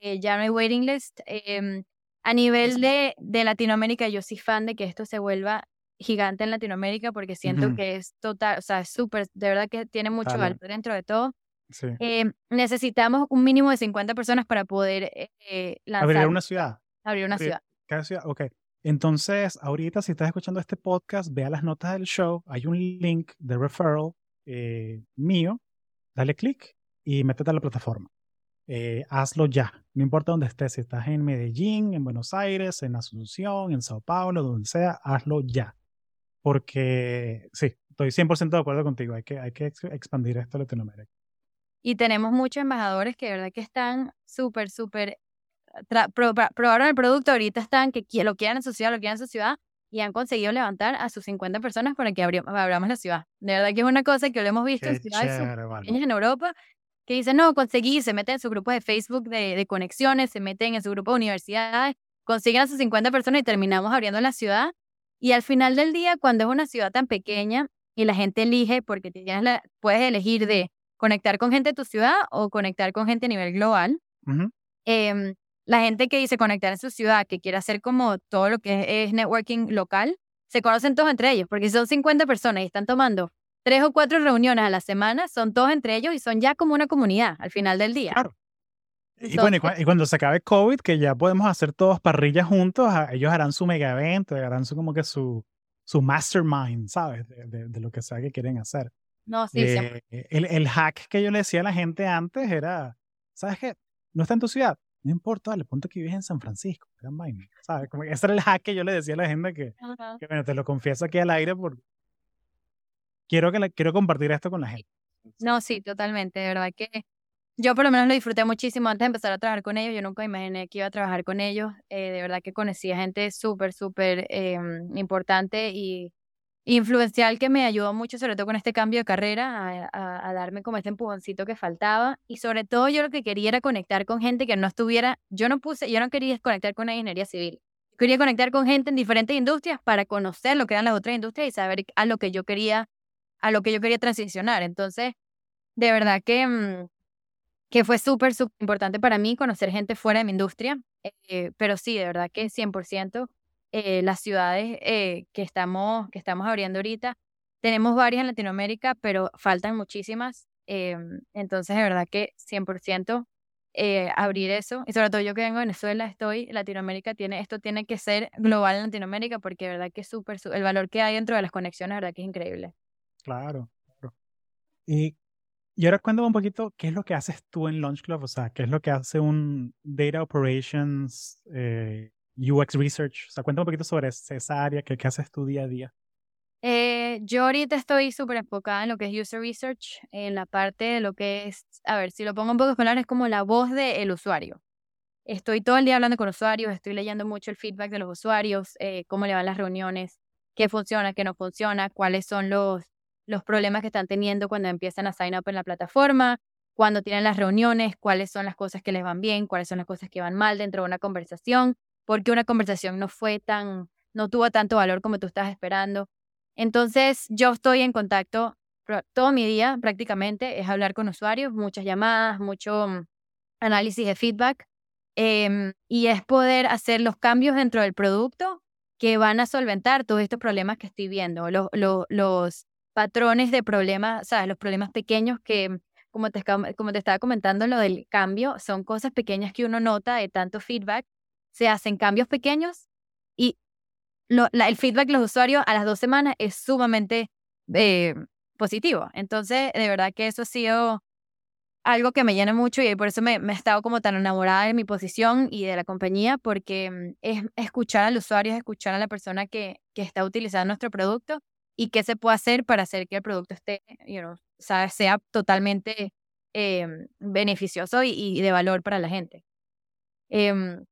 Eh, ya no hay waiting list. Em, a nivel de, de Latinoamérica, yo soy fan de que esto se vuelva gigante en Latinoamérica porque siento Ujú. que es total, o sea, es súper, de verdad que tiene mucho Dale. valor dentro de todo. Sí. Eh, necesitamos un mínimo de 50 personas para poder eh, eh, Abrir lanzar, una ciudad. abrir una abrir- ciudad. Cada ciudad. Ok. Entonces, ahorita si estás escuchando este podcast, ve a las notas del show. Hay un link de referral eh, mío. Dale clic y métete a la plataforma. Eh, hazlo ya. No importa dónde estés. Si estás en Medellín, en Buenos Aires, en Asunción, en Sao Paulo, donde sea, hazlo ya. Porque sí, estoy 100% de acuerdo contigo. Hay que, hay que ex- expandir esto a Latinoamérica. Y tenemos muchos embajadores que de verdad que están súper, súper, pro- pra- probaron el producto, ahorita están que lo quieran en su ciudad, lo quieran en su ciudad y han conseguido levantar a sus 50 personas para que abri- abramos la ciudad. De verdad que es una cosa que lo hemos visto en Qué ciudades súper chévere, en Europa que dicen, no, conseguí, se meten en su grupo de Facebook de, de conexiones, se meten en su grupo de universidades, consiguen a sus 50 personas y terminamos abriendo la ciudad. Y al final del día, cuando es una ciudad tan pequeña y la gente elige, porque tienes la, puedes elegir de conectar con gente de tu ciudad o conectar con gente a nivel global, em, la gente que dice conectar en su ciudad, que quiere hacer como todo lo que es, es networking local, se conocen todos entre ellos, porque si son 50 personas y están tomando tres o cuatro reuniones a la semana, son todos entre ellos y son ya como una comunidad al final del día. Claro. Y, bueno, y, cua- y cuando se acabe COVID, que ya podemos hacer todos parrillas juntos, a- ellos harán su mega evento, harán su como que su, su mastermind, ¿sabes? De, de- de lo que sea que quieren hacer. No, sí. Eh, el, el hack que yo le decía a la gente antes era, ¿sabes qué? No está en tu ciudad. No importa, dale, ponte que vives en San Francisco. gran vaina, ¿Sabes? Como que ese era el hack que yo le decía a la gente que, Ajá. que, bueno, te lo confieso aquí al aire porque quiero, que la- quiero compartir esto con la gente. No, sí, totalmente. De verdad que yo por lo menos lo disfruté muchísimo antes de empezar a trabajar con ellos. Yo nunca imaginé que iba a trabajar con ellos. Eh, de verdad que conocí a gente súper, súper em, importante y influencial que me ayudó mucho, sobre todo con este cambio de carrera, a, darme como este empujoncito que faltaba. Y sobre todo yo lo que quería era conectar con gente que no estuviera, yo no puse, yo no quería conectar con la ingeniería civil. Quería conectar con gente en diferentes industrias para conocer lo que eran las otras industrias y saber a lo que yo quería, a lo que yo quería transicionar. Entonces, de verdad que, mm, que fue súper, súper importante para mí conocer gente fuera de mi industria. eh, pero sí, de verdad que 100% eh, las ciudades eh, que, estamos, que estamos abriendo ahorita, tenemos varias en Latinoamérica, pero faltan muchísimas. eh, entonces, de verdad que 100% eh, abrir eso. Y sobre todo yo que vengo de Venezuela, estoy, Latinoamérica tiene, esto tiene que ser global en Latinoamérica porque de verdad que es súper, el valor que hay dentro de las conexiones, de verdad que es increíble. Claro, claro. Y, y ahora cuéntame un poquito qué es lo que haces tú en Launch Club, o sea, qué es lo que hace un Data Operations eh, UX Research, o sea, cuéntame un poquito sobre es- esa área, qué, qué haces tú día a día. Eh, yo ahorita estoy súper enfocada en lo que es user research, en la parte de lo que es, a ver, si lo pongo en pocas palabras, es como la voz del usuario. Estoy todo el día hablando con usuarios, estoy leyendo mucho el feedback de los usuarios, eh, cómo le van las reuniones, qué funciona, qué no funciona, cuáles son los, los problemas que están teniendo cuando empiezan a sign up en la plataforma, cuando tienen las reuniones, cuáles son las cosas que les van bien, cuáles son las cosas que van mal dentro de una conversación, porque una conversación no fue tan, no tuvo tanto valor como tú estabas esperando. Entonces, yo estoy en contacto todo mi día prácticamente, es hablar con usuarios, muchas llamadas, mucho mm, análisis de feedback, em, y es poder hacer los cambios dentro del producto que van a solventar todos estos problemas que estoy viendo, los, los, los patrones de problemas, ¿sabes? Los problemas pequeños que, como te, como te estaba comentando, lo del cambio, son cosas pequeñas que uno nota de tanto feedback, se hacen cambios pequeños y el feedback de los usuarios a las dos semanas es sumamente eh, positivo. Entonces, de verdad que eso ha sido algo que me llena mucho y por eso me, me he estado como tan enamorada de mi posición y de la compañía, porque mm, es escuchar al usuario, es escuchar a la persona que, que está utilizando nuestro producto y qué se puede hacer para hacer que el producto esté, you know, sabe, sea totalmente eh, beneficioso y, y de valor para la gente. Em,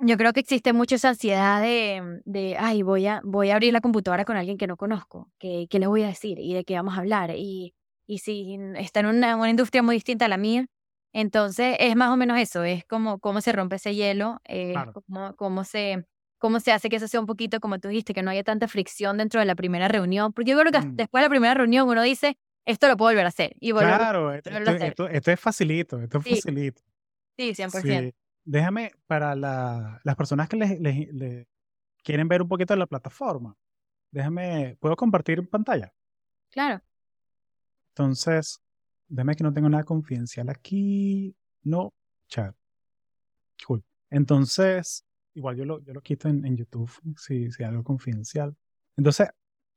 yo creo que existe mucha esa ansiedad de, de ay, voy a, voy a abrir la computadora con alguien que no conozco, ¿qué, qué le voy a decir? ¿Y de qué vamos a hablar? Y, y si está en una, una industria muy distinta a la mía, entonces es más o menos eso, es como cómo se rompe ese hielo, eh, Claro. cómo, cómo, se, cómo se hace que eso sea un poquito, como tú dijiste, que no haya tanta fricción dentro de la primera reunión, porque yo creo que Mm. después de la primera reunión uno dice, esto lo puedo volver a hacer, y volver Claro, esto, volverlo a hacer. esto- esto es facilito, esto es Sí. facilito. Sí, 100%. Sí. déjame, para las personas que les, quieren ver un poquito de la plataforma, déjame, ¿puedo compartir en pantalla? Claro. Entonces, déjame que no tengo nada confidencial aquí. No, chat. Cool. Entonces, igual yo lo, yo lo quito en, YouTube si, si algo confidencial. Entonces,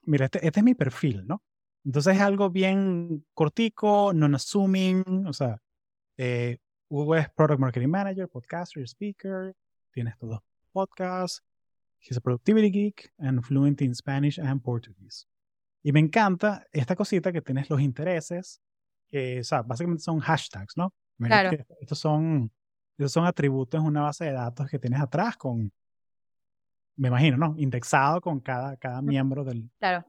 mira, este, este es mi perfil, ¿no? Entonces es algo bien cortico, non-assuming, o sea, eh, Hugo es Product Marketing Manager, podcaster, speaker, tiene estos dos podcasts, he's a productivity geek and fluent in Spanish and Portuguese. Y me encanta esta cosita que tienes los intereses, que, o sea, básicamente son hashtags, ¿no? Claro. estos son, estos son atributos en una base de datos que tienes atrás con, me imagino, ¿no? Indexado con cada, cada miembro del... Claro.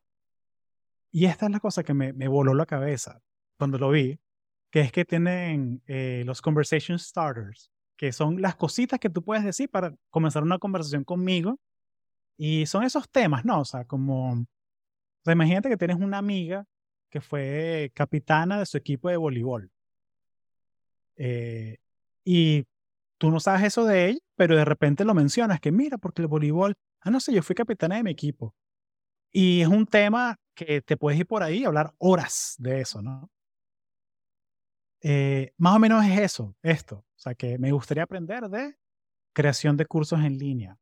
Y esta es la cosa que me, me voló la cabeza cuando lo vi, que es que tienen eh, los conversation starters, que son las cositas que tú puedes decir para comenzar una conversación conmigo. Y son esos temas, ¿no? O sea, como, o sea, imagínate que tienes una amiga que fue capitana de su equipo de voleibol. Eh, y tú no sabes eso de ella, pero de repente lo mencionas, que mira, porque el voleibol, ah, no sé, yo fui capitana de mi equipo. Y es un tema que te puedes ir por ahí y hablar horas de eso, ¿no? Eh, más o menos es eso, esto. O sea, que me gustaría aprender de creación de cursos en línea.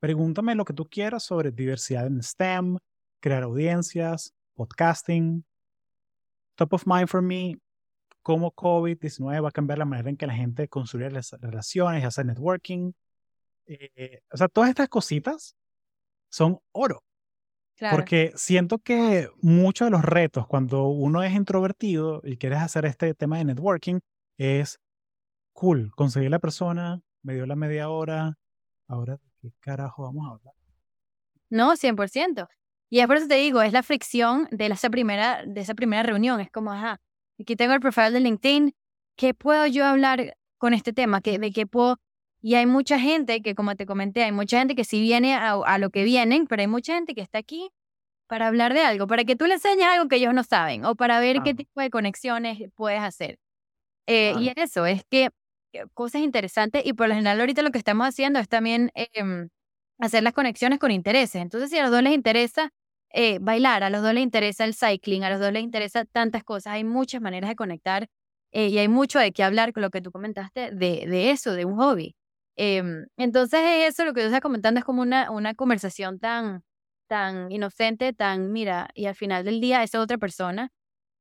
Pregúntame lo que tú quieras sobre diversidad en STEM, crear audiencias, podcasting. Top of mind for me, cómo COVID-19 va a cambiar la manera en que la gente construye las relaciones y hace networking. Eh, o sea, todas estas cositas son oro. Porque siento que muchos de los retos cuando uno es introvertido y quieres hacer este tema de networking es cool, conseguir la persona, me dio la media hora, ahora qué carajo vamos a hablar. No, 100%. Y es por eso te digo, es la fricción de esa primera, de esa primera reunión. Es como, ajá, aquí tengo el perfil de LinkedIn, ¿qué puedo yo hablar con este tema? ¿De qué puedo y hay mucha gente que, como te comenté, hay mucha gente que sí viene a, lo que vienen, pero hay mucha gente que está aquí para hablar de algo, para que tú le enseñes algo que ellos no saben o para ver qué tipo de conexiones puedes hacer. Eh, y eso, es que eh, cosas interesantes y por lo general ahorita lo que estamos haciendo es también em, hacer las conexiones con intereses. Entonces, si a los dos les interesa eh, bailar, a los dos les interesa el cycling, a los dos les interesa tantas cosas, hay muchas maneras de conectar y hay mucho de qué hablar con lo que tú comentaste de, de eso, de un hobby. Em, entonces, eso lo que tú estás comentando es como una, una conversación tan, tan inocente, tan, mira, y al final del día esa otra persona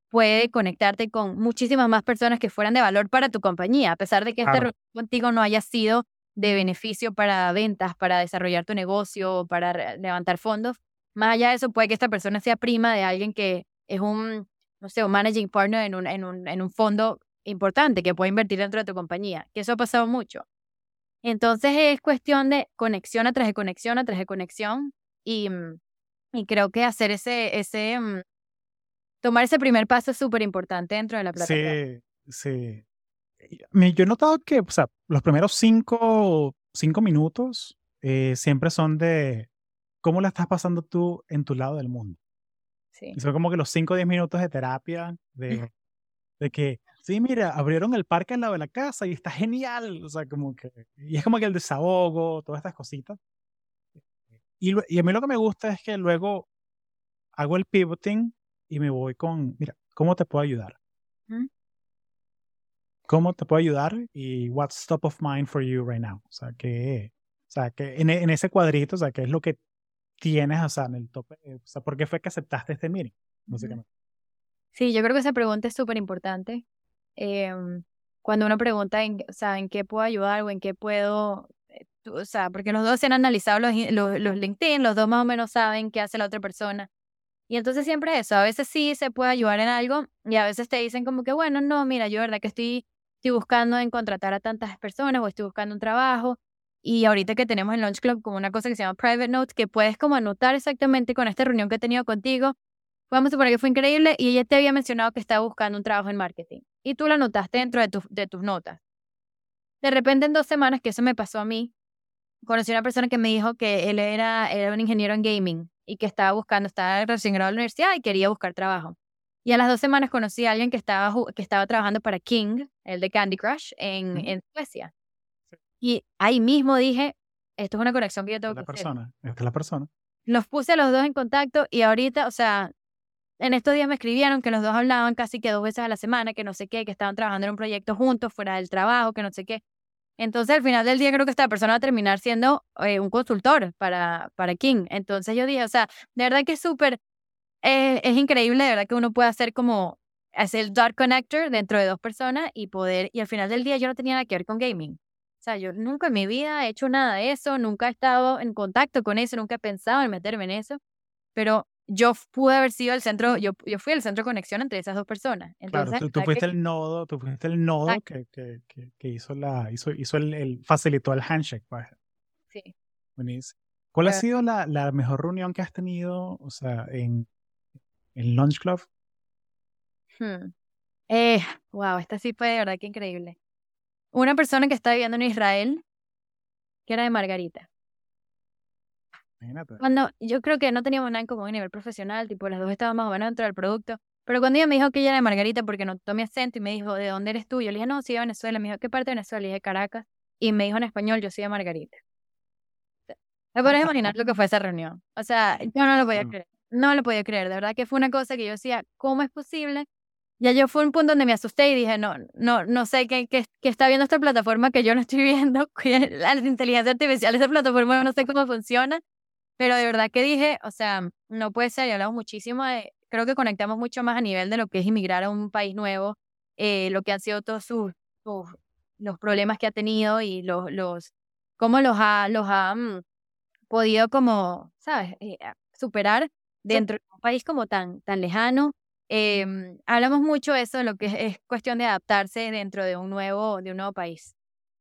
puede conectarte con muchísimas más personas que fueran de valor para tu compañía, a pesar de que este reunión contigo no haya sido de beneficio para ventas, para desarrollar tu negocio, para levantar fondos. Más allá de eso, puede que esta persona sea prima de alguien que es un, no sé, un managing partner en un, en un, en un fondo importante que puede invertir dentro de tu compañía, que eso ha pasado mucho. Entonces es cuestión de conexión a través de conexión a través de conexión y, mm, y creo que hacer ese, ese, mm, tomar ese primer paso es súper importante dentro de la plataforma. Sí, sí. Yo he notado que, o sea, los primeros cinco, cinco minutos eh, siempre son de cómo la estás pasando tú en tu lado del mundo. Sí. Y son como que los cinco o diez minutos de terapia, de, de que sí, mira, abrieron el parque al lado de la casa y está genial. O sea, como que, y es como que el desahogo, todas estas cositas. Y, y a mí lo que me gusta es que luego hago el pivoting y me voy con, mira, ¿cómo te puedo ayudar? ¿Cómo te puedo ayudar? Y what's top of mind for you right now? O sea, que, o sea, que en, en ese cuadrito, o sea, ¿qué es lo que tienes, o sea, en el tope? O sea, ¿por qué fue que aceptaste este meeting? Básicamente. Sí, yo creo que esa pregunta es súper importante eh, cuando uno pregunta en, o sea, en qué puedo ayudar o en qué puedo, eh, o sea, porque los dos se han analizado los, los, los, LinkedIn, los dos más o menos saben qué hace la otra persona. Y entonces siempre eso, a veces sí se puede ayudar en algo y a veces te dicen como que, bueno, no, mira, yo verdad que estoy, estoy buscando en contratar a tantas personas o estoy buscando un trabajo. Y ahorita que tenemos en Launch Club como una cosa que se llama Private Notes, que puedes como anotar exactamente con esta reunión que he tenido contigo, vamos a suponer que fue increíble y ella te había mencionado que estaba buscando un trabajo en marketing y tú la anotaste dentro de, de tus notas. De repente en dos semanas, que eso me pasó a mí, conocí a una persona que me dijo que él era, era un ingeniero en gaming y que estaba buscando, estaba recién graduado de la universidad y quería buscar trabajo. Y a las dos semanas conocí a alguien que estaba, que estaba trabajando para King, el de Candy Crush, en, en Suecia. Y ahí mismo dije, esto es una conexión que yo tengo es que la hacer. persona, esta es la persona. Los puse a los dos en contacto y ahorita, o sea, en estos días me escribieron que los dos hablaban casi que dos veces a la semana, que no sé qué, que estaban trabajando en un proyecto juntos, fuera del trabajo, que no sé qué. Entonces, al final del día, creo que esta persona va a terminar siendo eh, un consultor para, para King. Entonces, yo dije, o sea, de verdad que es súper, eh, es increíble, de verdad que uno puede hacer como, hacer el dot connector dentro de dos personas y poder, y al final del día yo no tenía nada que ver con gaming. O sea, yo nunca en mi vida he hecho nada de eso, nunca he estado en contacto con eso, nunca he pensado en meterme en eso, pero yo pude haber sido el centro, yo, yo fui el centro de conexión entre esas dos personas. Claro, Entonces, tú, tú ¿sabes fuiste qué? el nodo, tú fuiste el nodo que, que, que, que hizo la, hizo, hizo el, el- facilitó el handshake, pues. Sí. Buenísimo. ¿Cuál ha Claro. sido la, la mejor reunión que has tenido, o sea, en, en Lunch Club? Hmm. Eh, wow, esta sí fue de verdad que increíble. Una persona que está viviendo en Israel, que era de Margarita. Imagínate. Cuando yo creo que no teníamos nada en común a nivel profesional, tipo, las dos estábamos más o menos dentro del producto. Pero cuando ella me dijo que ella era de Margarita, porque notó mi acento y me dijo, ¿de dónde eres tú? Yo le dije, no, soy de Venezuela. Me dijo, ¿qué parte de Venezuela? Le dije, Caracas. Y me dijo en español, yo soy de Margarita. ¿Te puedes imaginar lo que fue esa reunión? O sea, yo no lo podía Mm. creer. No lo podía creer. De verdad que fue una cosa que yo decía, ¿cómo es posible? Ya yo fue un punto donde me asusté y dije, no, no, no sé qué, qué, qué está viendo esta plataforma que yo no estoy viendo. La inteligencia artificial, esa plataforma no sé cómo funciona. Pero de verdad que dije, o sea, no puede ser. Y hablamos muchísimo de, creo que conectamos mucho más a nivel de lo que es inmigrar a un país nuevo, eh, lo que han sido todos sus, sus- los problemas que ha tenido y los, los cómo los ha, los ha mm, podido como, ¿sabes? Eh, superar dentro de un país como tan, tan lejano. Em, hablamos mucho de eso, lo que es, es cuestión de adaptarse dentro de un nuevo, de un nuevo país.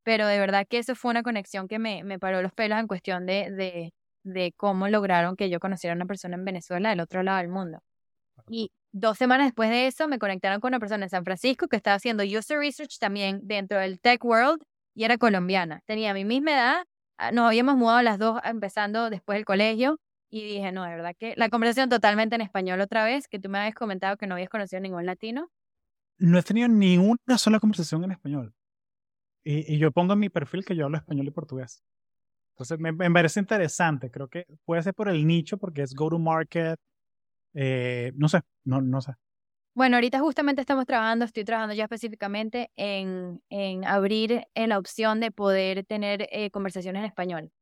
Pero de verdad que eso fue una conexión que me, me paró los pelos en cuestión de, de, de cómo lograron que yo conociera a una persona en Venezuela del otro lado del mundo. Y dos semanas después de eso me conectaron con una persona en San Francisco que estaba haciendo user research también dentro del tech world y era colombiana. Tenía mi misma edad, ah, nos habíamos mudado las dos empezando después del colegio y dije, no, de verdad que la conversación totalmente en español otra vez, que tú me habías comentado que no habías conocido ningún latino. No he tenido ni una sola conversación en español. Y, y yo pongo en mi perfil que yo hablo español y portugués. Entonces me, me parece interesante. Creo que puede ser por el nicho, porque es go to market. eh, no sé, no, no sé. Bueno, ahorita justamente estamos trabajando, estoy trabajando ya específicamente en, en abrir en la opción de poder tener eh, conversaciones en español.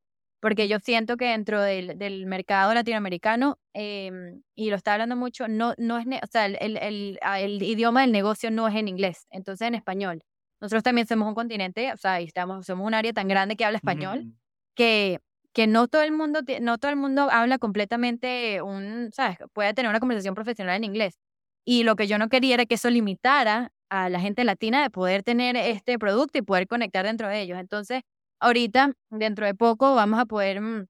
Porque yo siento que dentro del, del mercado latinoamericano, em, y lo está hablando mucho, no, no es, o sea, el, el, el- ah, el idioma del negocio no es en inglés, entonces en español. Nosotros también somos un continente, o sea, y estamos, somos un área tan grande que habla español Mm, que, que no todo el mundo, no todo el mundo habla completamente un, ¿sabes? Puede tener una conversación profesional en inglés. Y lo que yo no quería era que eso limitara a la gente latina de poder tener este producto y poder conectar dentro de ellos. Entonces, ahorita, dentro de poco, vamos a poder mm,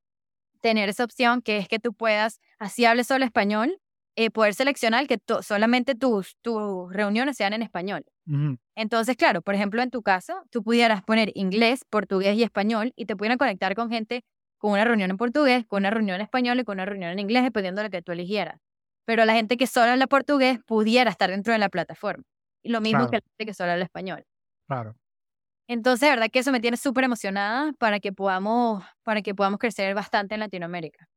tener esa opción que es que tú puedas, así hables solo español, eh, poder seleccionar que solamente tus, tus reuniones sean en español. Entonces, claro, por ejemplo, en tu caso, tú pudieras poner inglés, portugués y español y te pudieran conectar con gente con una reunión en portugués, con una reunión en español y con una reunión en inglés, dependiendo de lo que tú eligieras. Pero la gente que solo habla portugués pudiera estar dentro de la plataforma. Y lo mismo Claro. que la gente que solo habla español. Claro. Entonces, de verdad que eso me tiene súper emocionada para que podamos, para que podamos crecer bastante en Latinoamérica.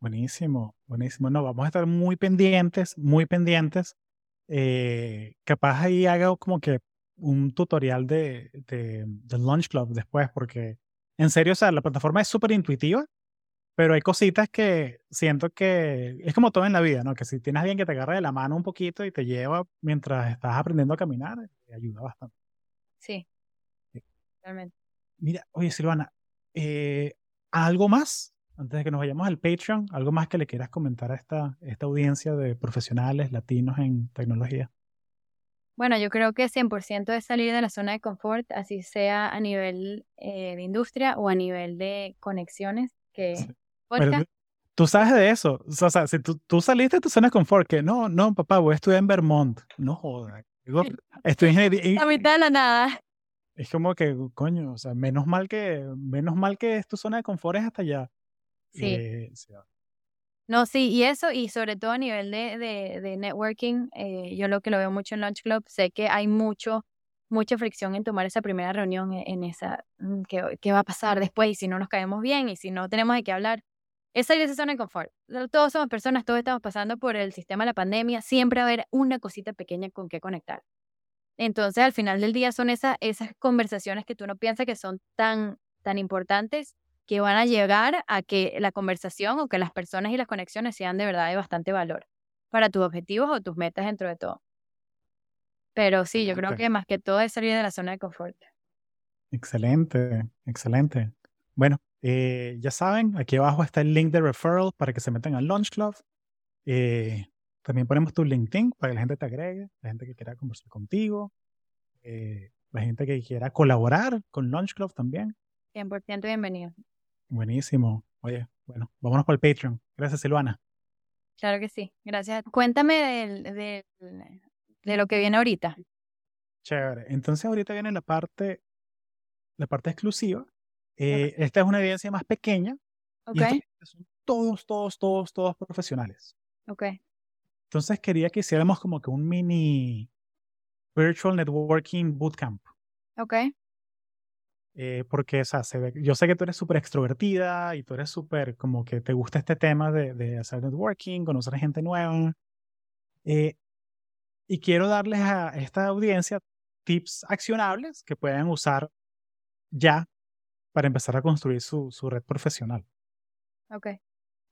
Buenísimo, buenísimo. No, vamos a estar muy pendientes, muy pendientes. Eh, capaz ahí haga como que un tutorial de, de, de Lunch Club después, porque en serio, o sea, la plataforma es súper intuitiva, pero hay cositas que siento que es como todo en la vida, ¿no? Que si tienes alguien que te agarre de la mano un poquito y te lleva mientras estás aprendiendo a caminar, te ayuda bastante. Sí. Realmente. Mira, oye, Silvana, eh, ¿algo más? Antes de que nos vayamos al Patreon, ¿algo más que le quieras comentar a esta, esta audiencia de profesionales latinos en tecnología? Bueno, yo creo que 100% es salir de la zona de confort, así sea a nivel eh, de industria o a nivel de conexiones, que Sí. Pero tú, sabes de eso. O sea, si tú, tú saliste de tu zona de confort, que no, no, papá, voy a estudiar en Vermont. No joda. Digo, estoy ingeniería. a mitad de la nada. Es como que, coño, o sea, menos mal que, menos mal que es tu zona de confort es hasta allá. Sí. Eh, sí, No, sí, y eso, y sobre todo a nivel de, de, de networking, eh, yo lo que lo veo mucho en Launch Club, sé que hay mucho mucha fricción en tomar esa primera reunión, e, en esa, mm, ¿qué, qué va a pasar después? Y si no nos caemos bien y si no tenemos de qué hablar. Es salir de esa zona de confort. Todos somos personas, todos estamos pasando por el sistema de la pandemia, siempre va a haber una cosita pequeña con que conectar. Entonces, al final del día son esas, esas conversaciones que tú no piensas que son tan, tan importantes que van a llegar a que la conversación o que las personas y las conexiones sean de verdad de bastante valor para tus objetivos o tus metas dentro de todo. Pero sí, yo creo que más que todo es salir de la zona de confort. Excelente, excelente. Bueno, eh, ya saben, aquí abajo está el link de referral para que se metan al Launch Club. Eh, también ponemos tu LinkedIn para que la gente te agregue, la gente que quiera conversar contigo, eh, la gente que quiera colaborar con Launch Club también. 100% bienvenido. Buenísimo. Oye, bueno, vámonos para el Patreon. Gracias, Silvana. Claro que sí, gracias. Cuéntame del, de lo que viene ahorita. Chévere. Entonces ahorita viene la parte, la parte exclusiva. Eh, esta es una evidencia más pequeña. Ok. son todos, todos, todos, todos profesionales. Ok. Entonces quería que hiciéramos como que un mini Virtual Networking Bootcamp. Ok. Eh, porque, o sea, se ve, yo sé que tú eres súper extrovertida y tú eres súper como que te gusta este tema de, de hacer networking, conocer a gente nueva. Eh, y quiero darles a esta audiencia tips accionables que pueden usar ya para empezar a construir su, su red profesional. Ok.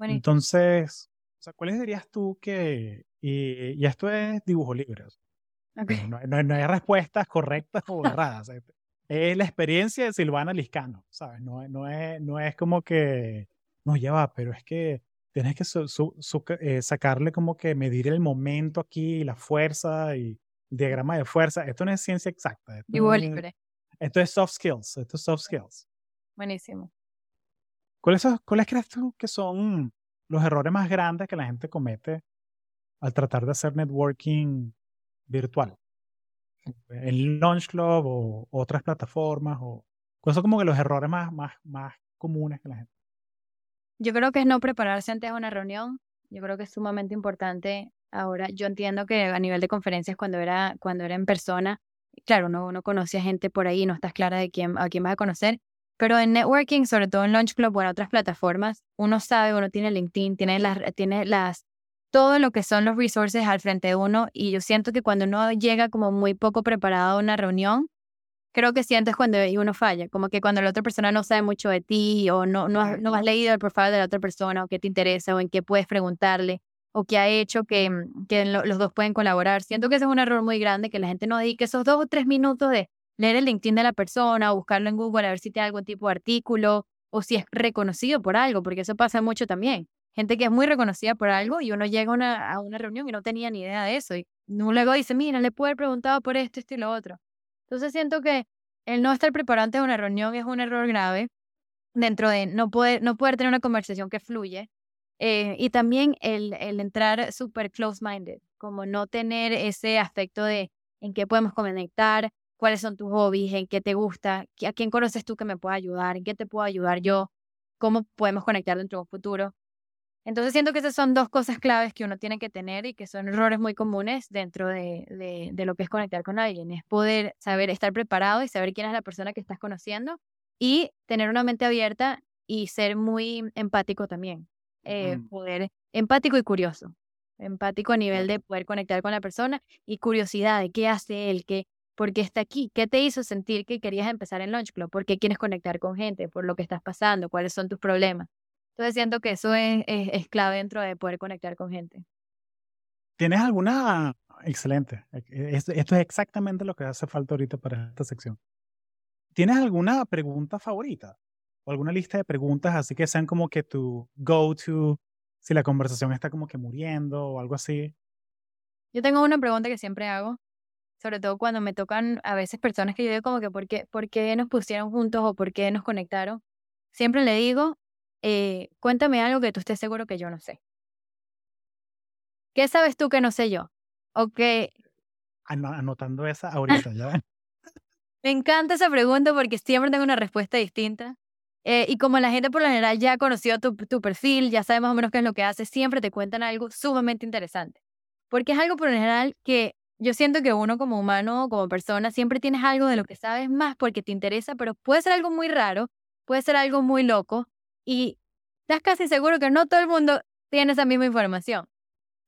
Entonces, o sea, ¿cuáles dirías tú que, y, esto es dibujo libre, okay. no, no, hay respuestas correctas o erradas, es la experiencia de Silvana Liscano, ¿sabes? No, no, es, no es como que, no, lleva, pero es que tienes que eh, sacarle como que medir el momento aquí, la fuerza y el diagrama de fuerza. Esto no es ciencia exacta. Esto, Igual libre. esto es soft skills. Esto es soft skills. Buenísimo. ¿Cuáles, ¿Cuáles crees tú que son los errores más grandes que la gente comete al tratar de hacer networking virtual? En Launch Club o otras plataformas. O, ¿Cuáles son como que los errores más, más, más comunes que la gente yo creo que es no prepararse antes de una reunión. Yo creo que es sumamente importante ahora. Yo entiendo que a nivel de conferencias, cuando era, cuando era en persona, claro, uno, uno conocía gente por ahí, no estás clara de quién, a quién vas a conocer. Pero en networking, sobre todo en Launch Club o en otras plataformas, uno sabe, uno tiene LinkedIn, tiene las, tiene las, todo lo que son los resources al frente de uno. Y yo siento que cuando uno llega como muy poco preparado a una reunión, creo que sientes cuando uno falla, como que cuando la otra persona no sabe mucho de ti o no, no, has, no has leído el profile de la otra persona o qué te interesa o en qué puedes preguntarle o qué ha hecho que, mm, que los dos pueden colaborar. Siento que ese es un error muy grande, que la gente no dedique esos dos o tres minutos de leer el LinkedIn de la persona o buscarlo en Google a ver si tiene algún tipo de artículo o si es reconocido por algo, porque eso pasa mucho también. Gente que es muy reconocida por algo y uno llega una, a una reunión y no tenía ni idea de eso. Y luego dice, mira, le puedo haber preguntado por esto, esto y lo otro. Entonces siento que el no estar preparado antes de una reunión es un error grave dentro de no poder, no poder tener una conversación que fluye. Eh, y también el, el entrar súper close-minded, como no tener ese aspecto de en qué podemos conectar, cuáles son tus hobbies, en qué te gusta, a quién conoces tú que me pueda ayudar, en qué te puedo ayudar yo, cómo podemos conectar dentro de un futuro. Entonces siento que esas son dos cosas claves que uno tiene que tener y que son errores muy comunes dentro de, de, lo que es conectar con alguien. Es poder saber estar preparado y saber quién es la persona que estás conociendo y tener una mente abierta y ser muy empático también. Eh, poder empático y curioso. Empático a nivel de poder conectar con la persona y curiosidad de qué hace él, qué, por qué está aquí, qué te hizo sentir que querías empezar en Launch Club, por qué quieres conectar con gente, por lo que estás pasando, cuáles son tus problemas. Entonces siento que eso es, es, clave dentro de poder conectar con gente. ¿Tienes alguna... Excelente. E, e, esto, es exactamente lo que hace falta ahorita para esta sección. ¿Tienes alguna pregunta favorita? ¿O alguna lista de preguntas así que sean como que tu go-to si la conversación está como que muriendo o algo así? Yo tengo una pregunta que siempre hago, sobre todo cuando me tocan a veces personas que yo digo como que ¿por qué, por qué nos pusieron juntos o por qué nos conectaron? Siempre le digo, eh, cuéntame algo que tú estés seguro que yo no sé. ¿Qué sabes tú que no sé yo? O Anotando esa ahorita, ¿ya? Me encanta esa pregunta porque siempre tengo una respuesta distinta. Eh, y como la gente por lo general ya ha conocido tu, tu, perfil, ya sabe más o menos qué es lo que haces, siempre te cuentan algo sumamente interesante. Porque es algo por lo general que yo siento que uno como humano, como persona, siempre tienes algo de lo que sabes más porque te interesa, pero puede ser algo muy raro, puede ser algo muy loco y estás casi seguro que no todo el mundo tiene esa misma información.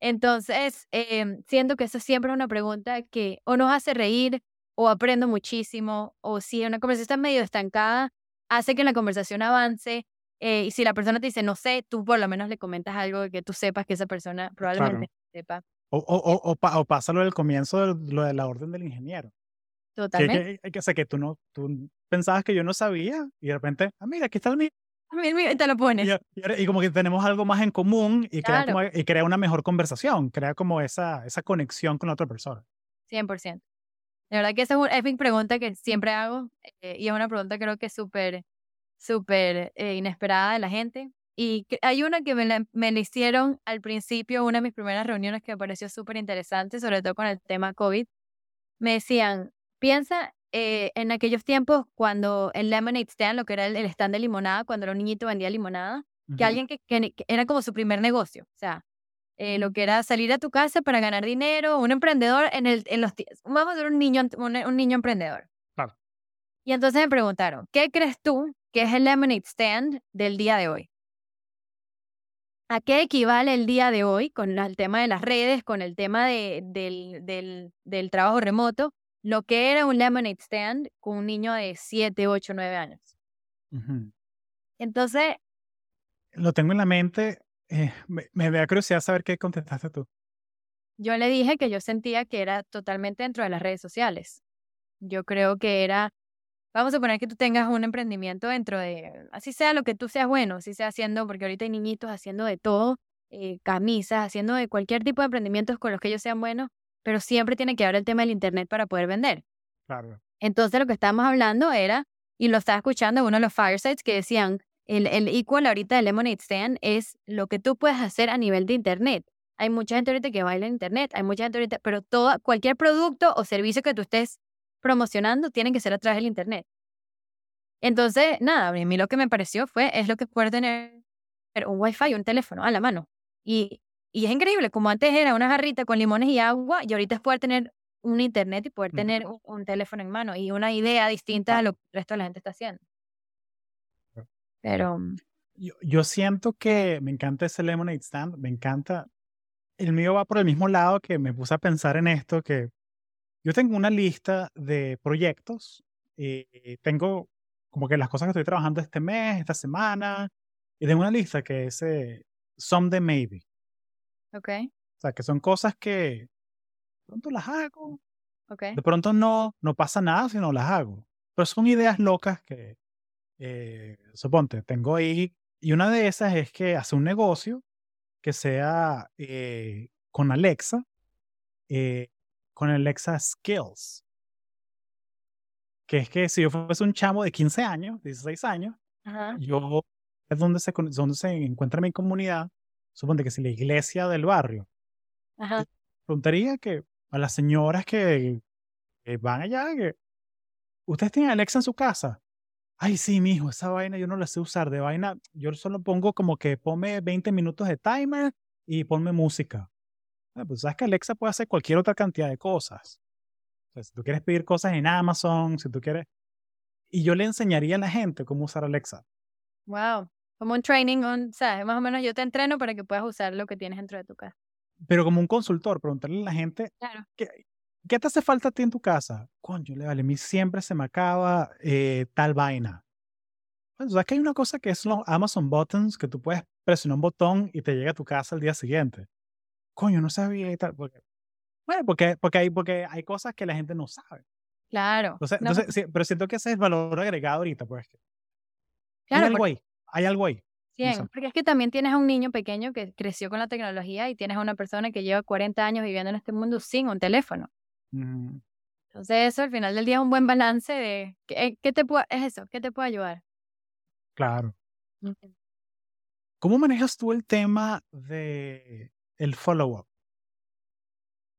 Entonces, eh, siento que eso siempre es una pregunta que o nos hace reír o aprendo muchísimo, o si una conversación está medio estancada, hace que la conversación avance. Eh, y si la persona te dice, no sé, tú por lo menos le comentas algo que tú sepas que esa persona probablemente sepa. O, o, o, o, pásalo del comienzo de lo de la orden del ingeniero. Totalmente. Que, que, que, que tú no tú pensabas que yo no sabía y de repente, ah, mira, aquí está el y te lo pones. Y, y, como que tenemos algo más en común y, crea, como, y crea una mejor conversación, crea como esa, esa conexión con la otra persona. 100%. De verdad que esa es, mi pregunta que siempre hago eh, y es una pregunta creo que es súper, súper eh, inesperada de la gente. Y hay una que me la, me la hicieron al principio, una de mis primeras reuniones que me pareció súper interesante, sobre todo con el tema COVID. Me decían, piensa eh, en aquellos tiempos cuando el lemonade stand, lo que era el, stand de limonada, cuando era un niñito vendía limonada, que alguien que, que, era como su primer negocio. O sea, eh, lo que era salir a tu casa para ganar dinero, un emprendedor en, el, en los vamos a ser un niño, un, niño emprendedor. Claro. Y entonces me preguntaron, ¿qué crees tú que es el lemonade stand del día de hoy? ¿A qué equivale el día de hoy con el tema de las redes, con el tema de, del, del, del, trabajo remoto, lo que era un lemonade stand con un niño de 7, 8, 9 años? Entonces... Lo tengo en la mente, eh, me, me da curiosidad saber qué contestaste tú. Yo le dije que yo sentía que era totalmente dentro de las redes sociales. Yo creo que era, vamos a poner que tú tengas un emprendimiento dentro de, así sea lo que tú seas bueno, así sea haciendo, porque ahorita hay niñitos haciendo de todo, eh, camisas, haciendo de cualquier tipo de emprendimientos con los que ellos sean buenos, pero siempre tiene que haber el tema del Internet para poder vender. Claro. Entonces lo que estábamos hablando era, y lo estaba escuchando uno de los firesides que decían, el, el equal ahorita de Lemonade Stand es lo que tú puedes hacer a nivel de Internet. Hay mucha gente ahorita que baila en Internet, hay mucha gente ahorita, pero todo, cualquier producto o servicio que tú estés promocionando tiene que ser a través del Internet. Entonces, nada, a mí lo que me pareció fue, es lo que puede tener un Wi-Fi, un teléfono a la mano. Y, y es increíble, como antes era una jarrita con limones y agua, y ahorita es poder tener un Internet y poder tener un, un teléfono en mano y una idea distinta a lo que el resto de la gente está haciendo. Pero... Mm, yo, yo siento que me encanta ese lemonade stand, me encanta. El mío va por el mismo lado que me puse a pensar en esto, que yo tengo una lista de proyectos y tengo como que las cosas que estoy trabajando este mes, esta semana, y tengo una lista que es eh, Someday Maybe. Ok. O sea, que son cosas que de pronto las hago. Okay. De pronto no, no pasa nada si no las hago. Pero son ideas locas que, eh, suponte, tengo ahí, y una de esas es que hace un negocio que sea eh, con Alexa, eh, con Alexa Skills. Que es que si yo fuese un chamo de 15 años, 16 años, yo es donde se, donde se encuentra mi comunidad, suponte que si la iglesia del barrio, Ajá. preguntaría que a las señoras que, que van allá, que ustedes tienen Alexa en su casa, Ay, sí, mijo, esa vaina yo no la sé usar. De vaina, yo solo pongo como que ponme 20 minutos de timer y ponme música. Ah, pues sabes que Alexa puede hacer cualquier otra cantidad de cosas. si tú quieres pedir cosas en Amazon, si tú quieres. Y yo le enseñaría a la gente cómo usar Alexa. Wow. Como un training, on, ¿sabes? Más o menos yo te entreno para que puedas usar lo que tienes dentro de tu casa. Pero como un consultor, preguntarle a la gente claro. ¿qué, ¿Qué te hace falta a ti en tu casa? Coño, le vale, a mí siempre se me acaba eh, tal vaina. Pues, ¿sabes que hay una cosa que es los Amazon Buttons que tú puedes presionar un botón y te llega a tu casa al día siguiente? Coño, no sabía y tal. Porque, bueno, porque, porque, hay, porque hay cosas que la gente no sabe. Claro. Entonces, no, entonces sí, pero siento que ese es el valor agregado ahorita, pues. Claro, hay algo ahí. Hay algo ahí. Sí, No sé. porque es que también tienes a un niño pequeño que creció con la tecnología y tienes a una persona que lleva 40 años viviendo en este mundo sin un teléfono. Mm, Entonces eso al final del día es un buen balance de ¿qué, qué te puede, es eso? ¿Qué te puede ayudar? claro. ¿Cómo manejas tú el tema de el follow-up?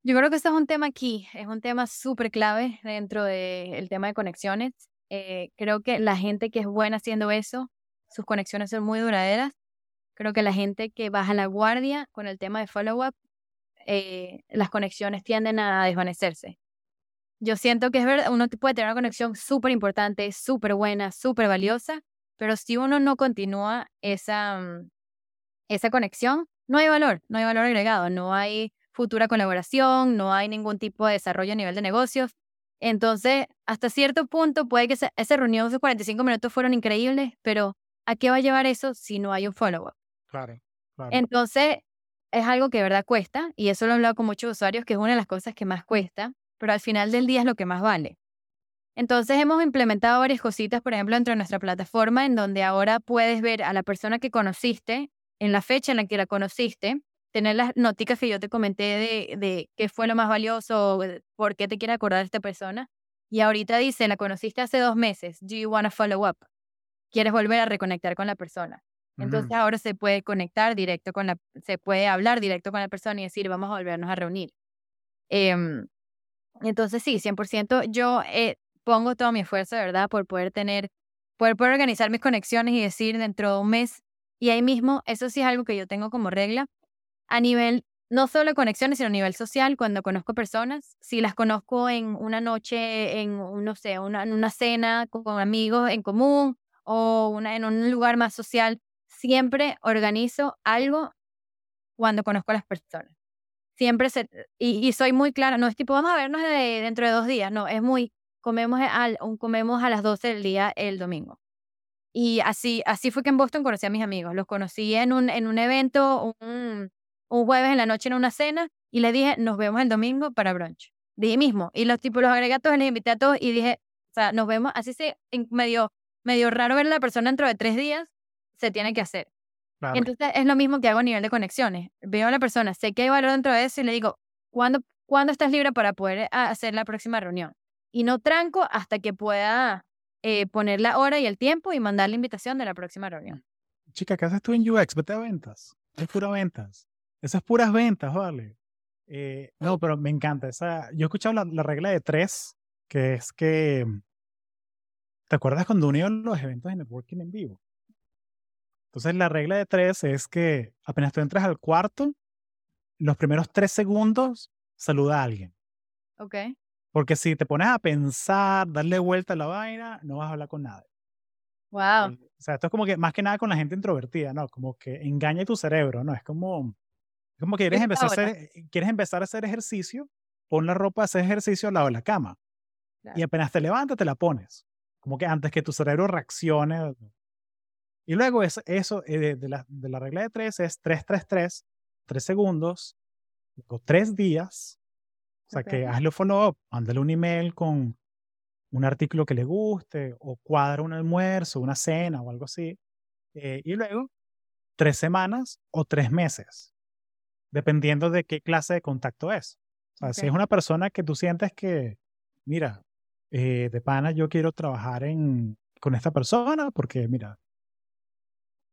Yo creo que ese es un tema aquí, es un tema súper clave dentro del tema de conexiones. Eh, creo que la gente que es buena haciendo eso, sus conexiones son muy duraderas. Creo que la gente que baja la guardia con el tema de follow-up eh, las conexiones tienden a desvanecerse. Yo siento que es verdad, uno puede tener una conexión súper importante, súper buena, súper valiosa, pero si uno no continúa esa, mm, esa conexión, no hay valor, no hay valor agregado, no hay futura colaboración, no hay ningún tipo de desarrollo a nivel de negocios. Entonces, hasta cierto punto puede que esa reunión de 45 minutos fueron increíbles, pero ¿a qué va a llevar eso si no hay un follow-up? Claro, claro. Entonces, es algo que de verdad cuesta, y eso lo he hablado con muchos usuarios, que es una de las cosas que más cuesta, pero al final del día es lo que más vale. Entonces hemos implementado varias cositas, por ejemplo, dentro de nuestra plataforma, en donde ahora puedes ver a la persona que conociste en la fecha en la que la conociste, tener las noticas que yo te comenté de, de qué fue lo más valioso, por qué te quiere acordar esta persona. Y ahorita dice, la conociste hace dos meses, do you want to follow up? ¿Quieres volver a reconectar con la persona? Entonces ahora se puede conectar directo con la, se puede hablar directo con la persona y decir, vamos a volvernos a reunir. Em, entonces sí, 100% yo eh, pongo todo mi esfuerzo, de verdad, por poder tener, poder, poder organizar mis conexiones y decir dentro de un mes, y ahí mismo, eso sí es algo que yo tengo como regla, a nivel, no solo de conexiones, sino a nivel social, cuando conozco personas, si las conozco en una noche, en, no sé, una, en una cena con amigos en común o una, en un lugar más social, siempre organizo algo cuando conozco a las personas. Siempre se, y, soy muy clara, no es tipo, vamos a vernos de, dentro de dos días, no, es muy, comemos, al, comemos a las 12 del día el domingo. Y así, así fue que en Boston conocí a mis amigos. Los conocí en un, en un evento, un, un jueves en la noche en una cena, y les dije, nos vemos el domingo para brunch. Dije mismo. Y los tipos, los agregué a todos, les invité a todos y dije, o sea, nos vemos, así se, medio, medio raro ver a la persona dentro de tres días, se tiene que hacer. Entonces es lo mismo que hago a nivel de conexiones. Veo a la persona, sé que hay valor dentro de eso y le digo, ¿cuándo, ¿cuándo estás libre para poder eh, hacer la próxima reunión? Y no tranco hasta que pueda eh, poner la hora y el tiempo y mandar la invitación de la próxima reunión. Chica, ¿qué haces tú en UX? Vete a ventas. Es pura ventas. Esas puras ventas, vale. Eh, no, pero me encanta. Esa, yo he escuchado la, la regla de tres, que es que, ¿te acuerdas cuando unieron los eventos de networking en vivo? Entonces la regla de tres es que apenas tú entras al cuarto, los primeros tres segundos saluda a alguien. Ok. Porque si te pones a pensar, darle vuelta a la vaina, no vas a hablar con nadie. Wow. O sea, esto es como que más que nada con la gente introvertida, ¿no? Como que engaña tu cerebro, ¿no? Es como, es como que quieres empezar, a hacer, quieres empezar a hacer ejercicio, pon la ropa a hacer ejercicio al lado de la cama. Y apenas te levantas, te la pones. Como que antes que tu cerebro reaccione, y luego es, eso eh, de, la, de, la, regla de tres es 333, 3 segundos, luego 3 días. O sea, que hazle follow-up, mándale un email con un artículo que le guste o cuadra un almuerzo, una cena o algo así. Eh, y luego tres semanas o tres meses, dependiendo de qué clase de contacto es. O sea, si es una persona que tú sientes que, mira, eh, de pana yo quiero trabajar en, con esta persona porque, mira,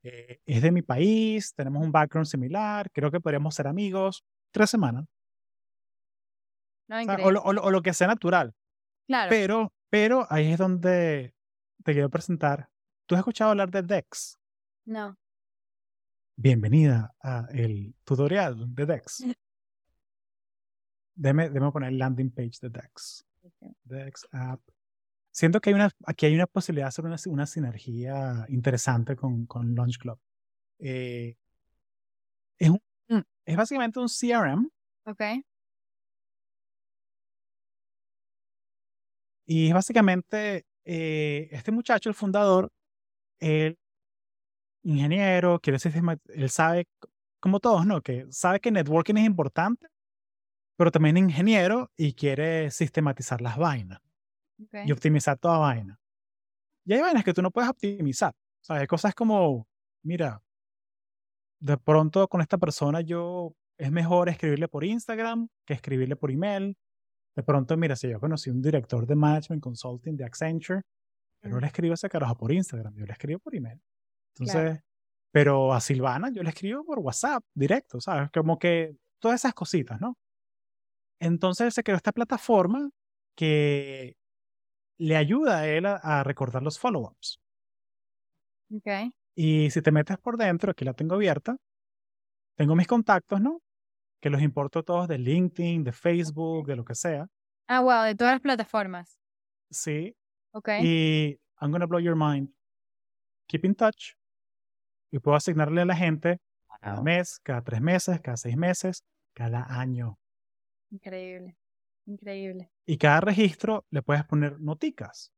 eh, es de mi país, tenemos un background similar, creo que podríamos ser amigos, tres semanas. o, lo, que sea natural. Claro. Pero, pero ahí es donde te quiero presentar. ¿Tú has escuchado hablar de Dex? No. Bienvenida a el tutorial de Dex. déme, poner el landing page de Dex. Dex app siento que hay una, aquí hay una posibilidad de hacer una, una sinergia interesante con, con Launch Club. Eh, es, un, mm, es básicamente un CRM. Ok. Y es básicamente eh, este muchacho, el fundador, el ingeniero, quiere decir, él sabe, como todos, ¿no? Que sabe que networking es importante, pero también ingeniero y quiere sistematizar las vainas y optimizar toda vaina. Y hay vainas que tú no puedes optimizar. O sea, hay cosas como, mira, de pronto con esta persona yo es mejor escribirle por Instagram que escribirle por email. De pronto, mira, si yo conocí un director de management consulting de Accenture, pero le escribo ese carajo por Instagram, yo le escribo por email. Entonces, pero a Silvana yo le escribo por WhatsApp directo, ¿sabes? Como que todas esas cositas, ¿no? Entonces se creó esta plataforma que le ayuda a él a, recordar los follow-ups. Okay. Y si te metes por dentro, aquí la tengo abierta, tengo mis contactos, ¿no? que los importo todos de LinkedIn, de Facebook, de lo que sea. Ah, wow, de todas las plataformas. Sí. Ok. Y I'm gonna blow your mind. Keep in touch. Y puedo asignarle a la gente cada mes, cada tres meses, cada seis meses, cada año. Increíble. Increíble. Y cada registro le puedes poner noticas.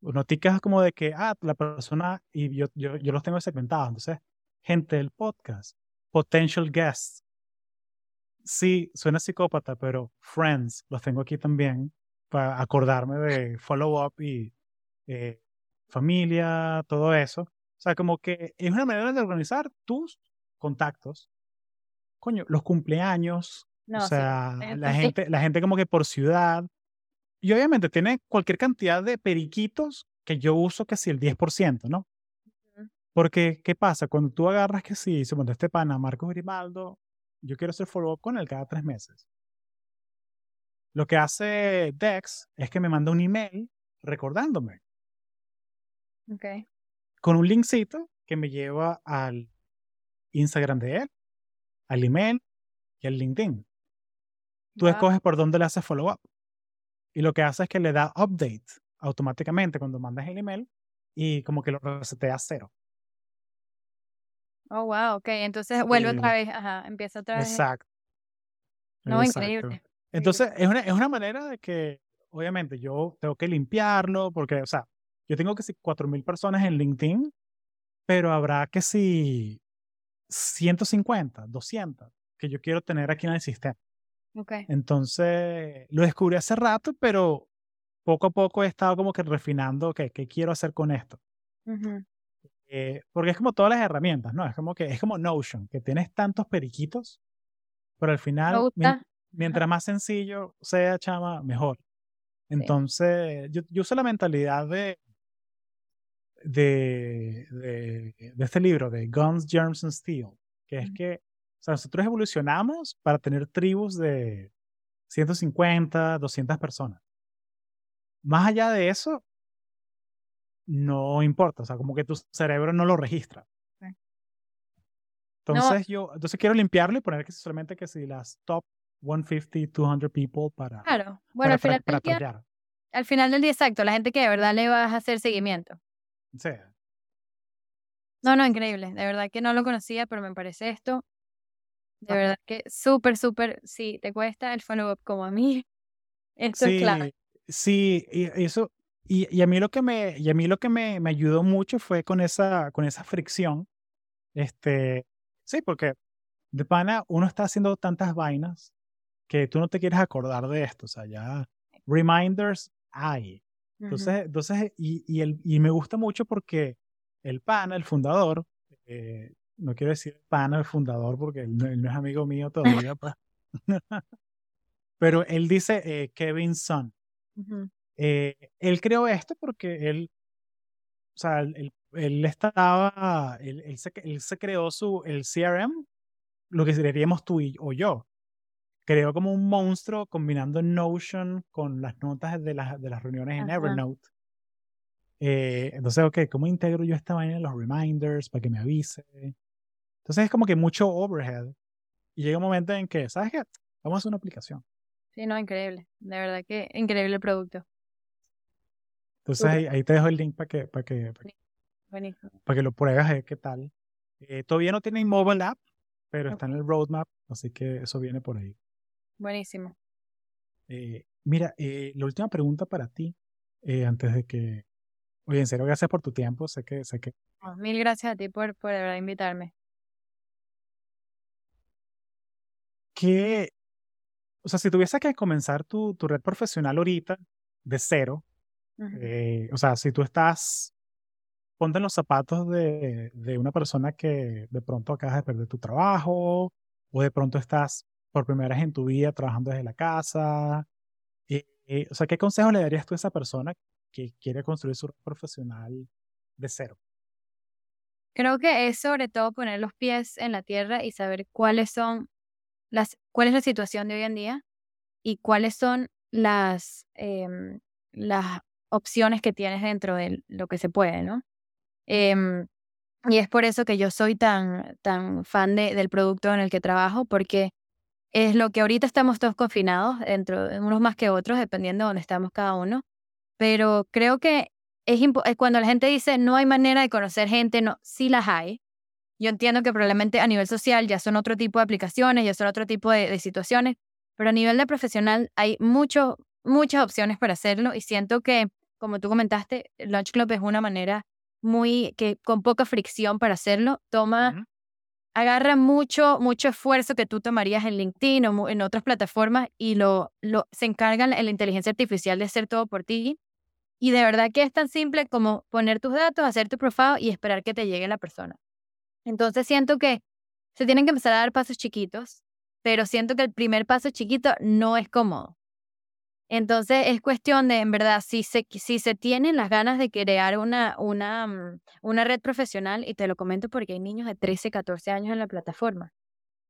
Noticas como de que, ah, la persona, y yo, yo, yo los tengo segmentados. Entonces, gente del podcast, potential guests. Sí, suena psicópata, pero friends, los tengo aquí también para acordarme de follow up y eh, familia, todo eso. O sea, como que es una manera de organizar tus contactos. Coño, los cumpleaños. No, o sí, sea, esto la sí. gente, la gente como que por ciudad. Y obviamente tiene cualquier cantidad de periquitos que yo uso que si el 10%, ¿no? Porque, ¿qué pasa? Cuando tú agarras que si, se monta este pana, Marcos Grimaldo, yo quiero hacer follow-up con él cada tres meses. Lo que hace Dex es que me manda un email recordándome Ok. con un linkcito que me lleva al Instagram de él, al email y al LinkedIn. Tú Wow. escoges por dónde le haces follow-up. Y lo que hace es que le da update automáticamente cuando mandas el email y como que lo resetea a cero. Oh, wow, ok. Entonces vuelve otra vez, ajá, empieza otra vez. Exacto. No, Exacto. increíble. Entonces, es una, es una manera de que, obviamente, yo tengo que limpiarlo, porque, o sea, yo tengo que si 4.000 personas en LinkedIn, pero habrá que si 150, 200 que yo quiero tener aquí en el sistema. Ok. Entonces, lo descubrí hace rato, pero poco a poco he estado como que refinando, ok, ¿qué quiero hacer con esto? Ujú. Eh, porque es como todas las herramientas, ¿no? Es como que es como Notion, que tienes tantos periquitos, pero al final, mien- mientras más sencillo sea, chama, mejor. Entonces, yo, yo uso la mentalidad de, de, de, de este libro, de Guns, Germs and Steel, que es Ujú. que o sea, nosotros evolucionamos para tener tribus de 150, 200 personas. Más allá de eso, no importa, o sea, como que tu cerebro no lo registra. Sí. Entonces yo, entonces quiero limpiarlo y poner que solamente que si las top 150, 200 people para, Claro. Bueno, para, al final, para del día, al final del día, exacto, la gente que de verdad le vas a hacer seguimiento. Sí. No, no, increíble. De verdad que no lo conocía, pero me parece esto. De verdad que súper, súper, si te cuesta el follow-up como a mí, esto es clave. Sí, sí, y eso, y, y a mí lo que me, y a mí lo que me, me ayudó mucho fue con esa, con esa fricción. Este, sí, porque de pana uno está haciendo tantas vainas que tú no te quieres acordar de esto. O sea, ya reminders hay. Entonces, entonces y, y, el, y me gusta mucho porque el pana, el fundador, eh, no quiero decir pana, el fundador, porque él no, él no es amigo mío todavía, pues. pero él dice eh, Kevin Sun. Eh, él creó esto porque él, o sea, él, estaba, él, él se, él se creó su, el CRM, lo que diríamos tú y, o yo. Creó como un monstruo combinando Notion con las notas de las, de las reuniones en. Evernote. Eh, entonces, ok, ¿cómo integro yo esta vaina en los reminders para que me avise? Entonces es como que mucho overhead. Y llega un momento en que, ¿sabes qué? Vamos a hacer una aplicación. Sí, no, increíble. De verdad que increíble el producto. Entonces ahí, ahí te dejo el link para que, para que, para que, Buenísimo. para que lo pruebes a ver qué tal. Eh, todavía no tiene mobile app, pero está en el roadmap, así que eso viene por ahí. Buenísimo. Eh, mira, eh, la última pregunta para ti, eh, antes de que... Oye, en serio, gracias por tu tiempo. Sé que, sé que mil gracias a ti por, por invitarme. Que, o sea, si tuviese que comenzar tu, tu red profesional ahorita de cero, eh, o sea, si tú estás, ponte en los zapatos de, de una persona que de pronto acabas de perder tu trabajo o de pronto estás por primera vez en tu vida trabajando desde la casa, eh, eh, o sea, ¿qué consejo le darías tú a esa persona que quiere construir su red profesional de cero? Creo que es sobre todo poner los pies en la tierra y saber cuáles son las, cuál es la situación de hoy en día y cuáles son las, em, las opciones que tienes dentro de lo que se puede, ¿no? Em, y es por eso que yo soy tan, tan fan de- del producto en el que trabajo, porque es lo que ahorita estamos todos confinados, dentro, unos más que otros, dependiendo de dónde estamos cada uno. Pero creo que es, es cuando la gente dice no hay manera de conocer gente, no, sí las hay. Yo entiendo que probablemente a nivel social ya son otro tipo de aplicaciones, ya son otro tipo de, de situaciones, pero a nivel de profesional hay mucho, muchas opciones para hacerlo y siento que, como tú comentaste, Lunch Club es una manera muy, que con poca fricción para hacerlo, toma, agarra mucho, mucho esfuerzo que tú tomarías en LinkedIn o en otras plataformas y lo, lo, se encargan en la inteligencia artificial de hacer todo por ti. Y de verdad que es tan simple como poner tus datos, hacer tu profile y esperar que te llegue la persona. Entonces siento que se tienen que empezar a dar pasos chiquitos, pero siento que el primer paso chiquito no es cómodo. Entonces es cuestión de, en verdad, si se, si se tienen las ganas de crear una, una, mm, una red profesional, y te lo comento porque hay niños de 13, 14 años en la plataforma.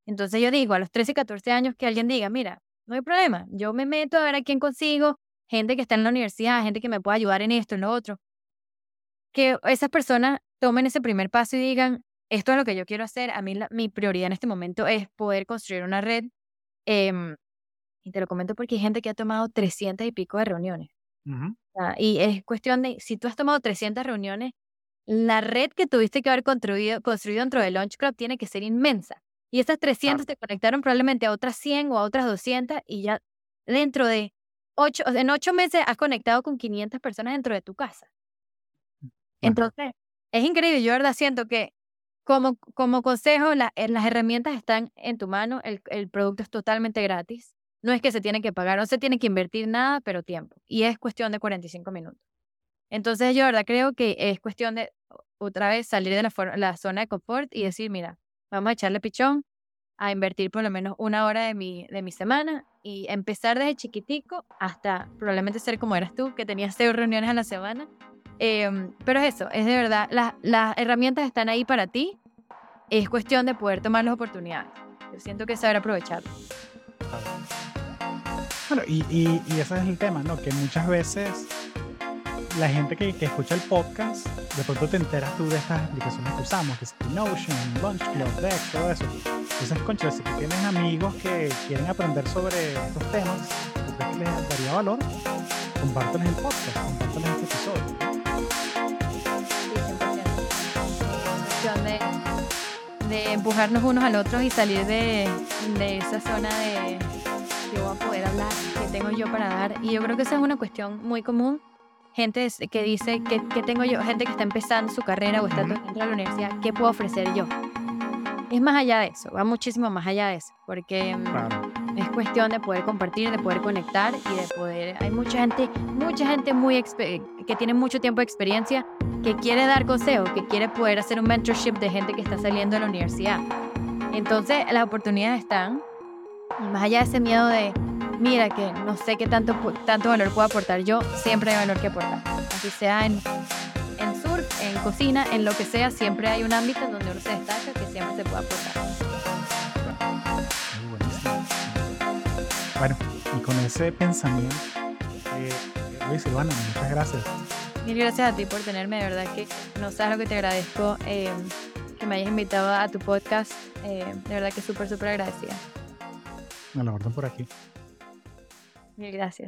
Entonces yo digo, a los 13, 14 años que alguien diga, mira, no hay problema, yo me meto a ver a quién consigo, gente que está en la universidad, gente que me pueda ayudar en esto, en lo otro. Que esas personas tomen ese primer paso y digan, esto es lo que yo quiero hacer, a mí mi prioridad en este momento es poder construir una red. Em, y te lo comento porque hay gente que ha tomado 300 y pico de reuniones. y es cuestión de, si tú has tomado 300 reuniones, la red que tuviste que haber construido, construido dentro de Launch Club tiene que ser inmensa. Y esas 300 te conectaron probablemente a otras 100 o a otras 200 y ya dentro de 8, en 8 meses has conectado con 500 personas dentro de tu casa. Entonces, es increíble. Yo, verdad, siento que como, como consejo, eh, las herramientas están en tu mano, el, el producto es totalmente gratis. No es que se tiene que pagar, no se tiene que invertir nada, pero tiempo. Y es cuestión de 45 minutos. Entonces yo, verdad, creo que es cuestión de otra vez salir de la, la zona de confort y decir, mira, vamos a echarle pichón, a invertir por lo menos una hora de mi, de mi semana y empezar desde chiquitico hasta probablemente ser como eras tú, que tenías seis reuniones a la semana. Em, pero es eso, es de verdad, las herramientas están ahí para ti, es cuestión de poder tomar las oportunidades. Yo siento que saber aprovecharlo. Bueno, y, y, y, ese es el tema, ¿no? Que muchas veces la gente que, que, escucha el podcast, de pronto te enteras tú de estas aplicaciones que usamos, que es Notion, Lunch Club, Deck, todo eso. Entonces, concha, si tú tienes amigos que quieren aprender sobre estos temas, ¿tú crees que les daría valor? Compárteles el podcast, compárteles este episodio. De, de empujarnos unos al otro y salir de, de esa zona de yo voy a poder hablar, qué tengo yo para dar. Y yo creo que esa es una cuestión muy común. Gente que dice, que, tengo yo? Gente que está empezando su carrera o está dentro de la universidad, ¿qué puedo ofrecer yo? Es más allá de eso, va muchísimo más allá de eso, porque mm, es cuestión de poder compartir, de poder conectar y de poder... Hay mucha gente, mucha gente muy que tiene mucho tiempo de experiencia, que quiere dar consejos, que quiere poder hacer un mentorship de gente que está saliendo de la universidad. Entonces, las oportunidades están, y más allá de ese miedo de, mira, que no sé qué tanto, tanto valor puedo aportar yo, siempre hay valor que aportar. Así sea en, en surf, en cocina, en lo que sea, siempre hay un ámbito en donde uno se destaca que siempre se puede aportar. Muy buenísimo. Bueno, y con ese pensamiento, eh, Luis Silvana, muchas gracias. Mil gracias a ti por tenerme, de verdad que no sabes lo que te agradezco eh, que me hayas invitado a tu podcast. Eh, de verdad que súper, súper agradecida. Me lo orden por aquí. Mil gracias.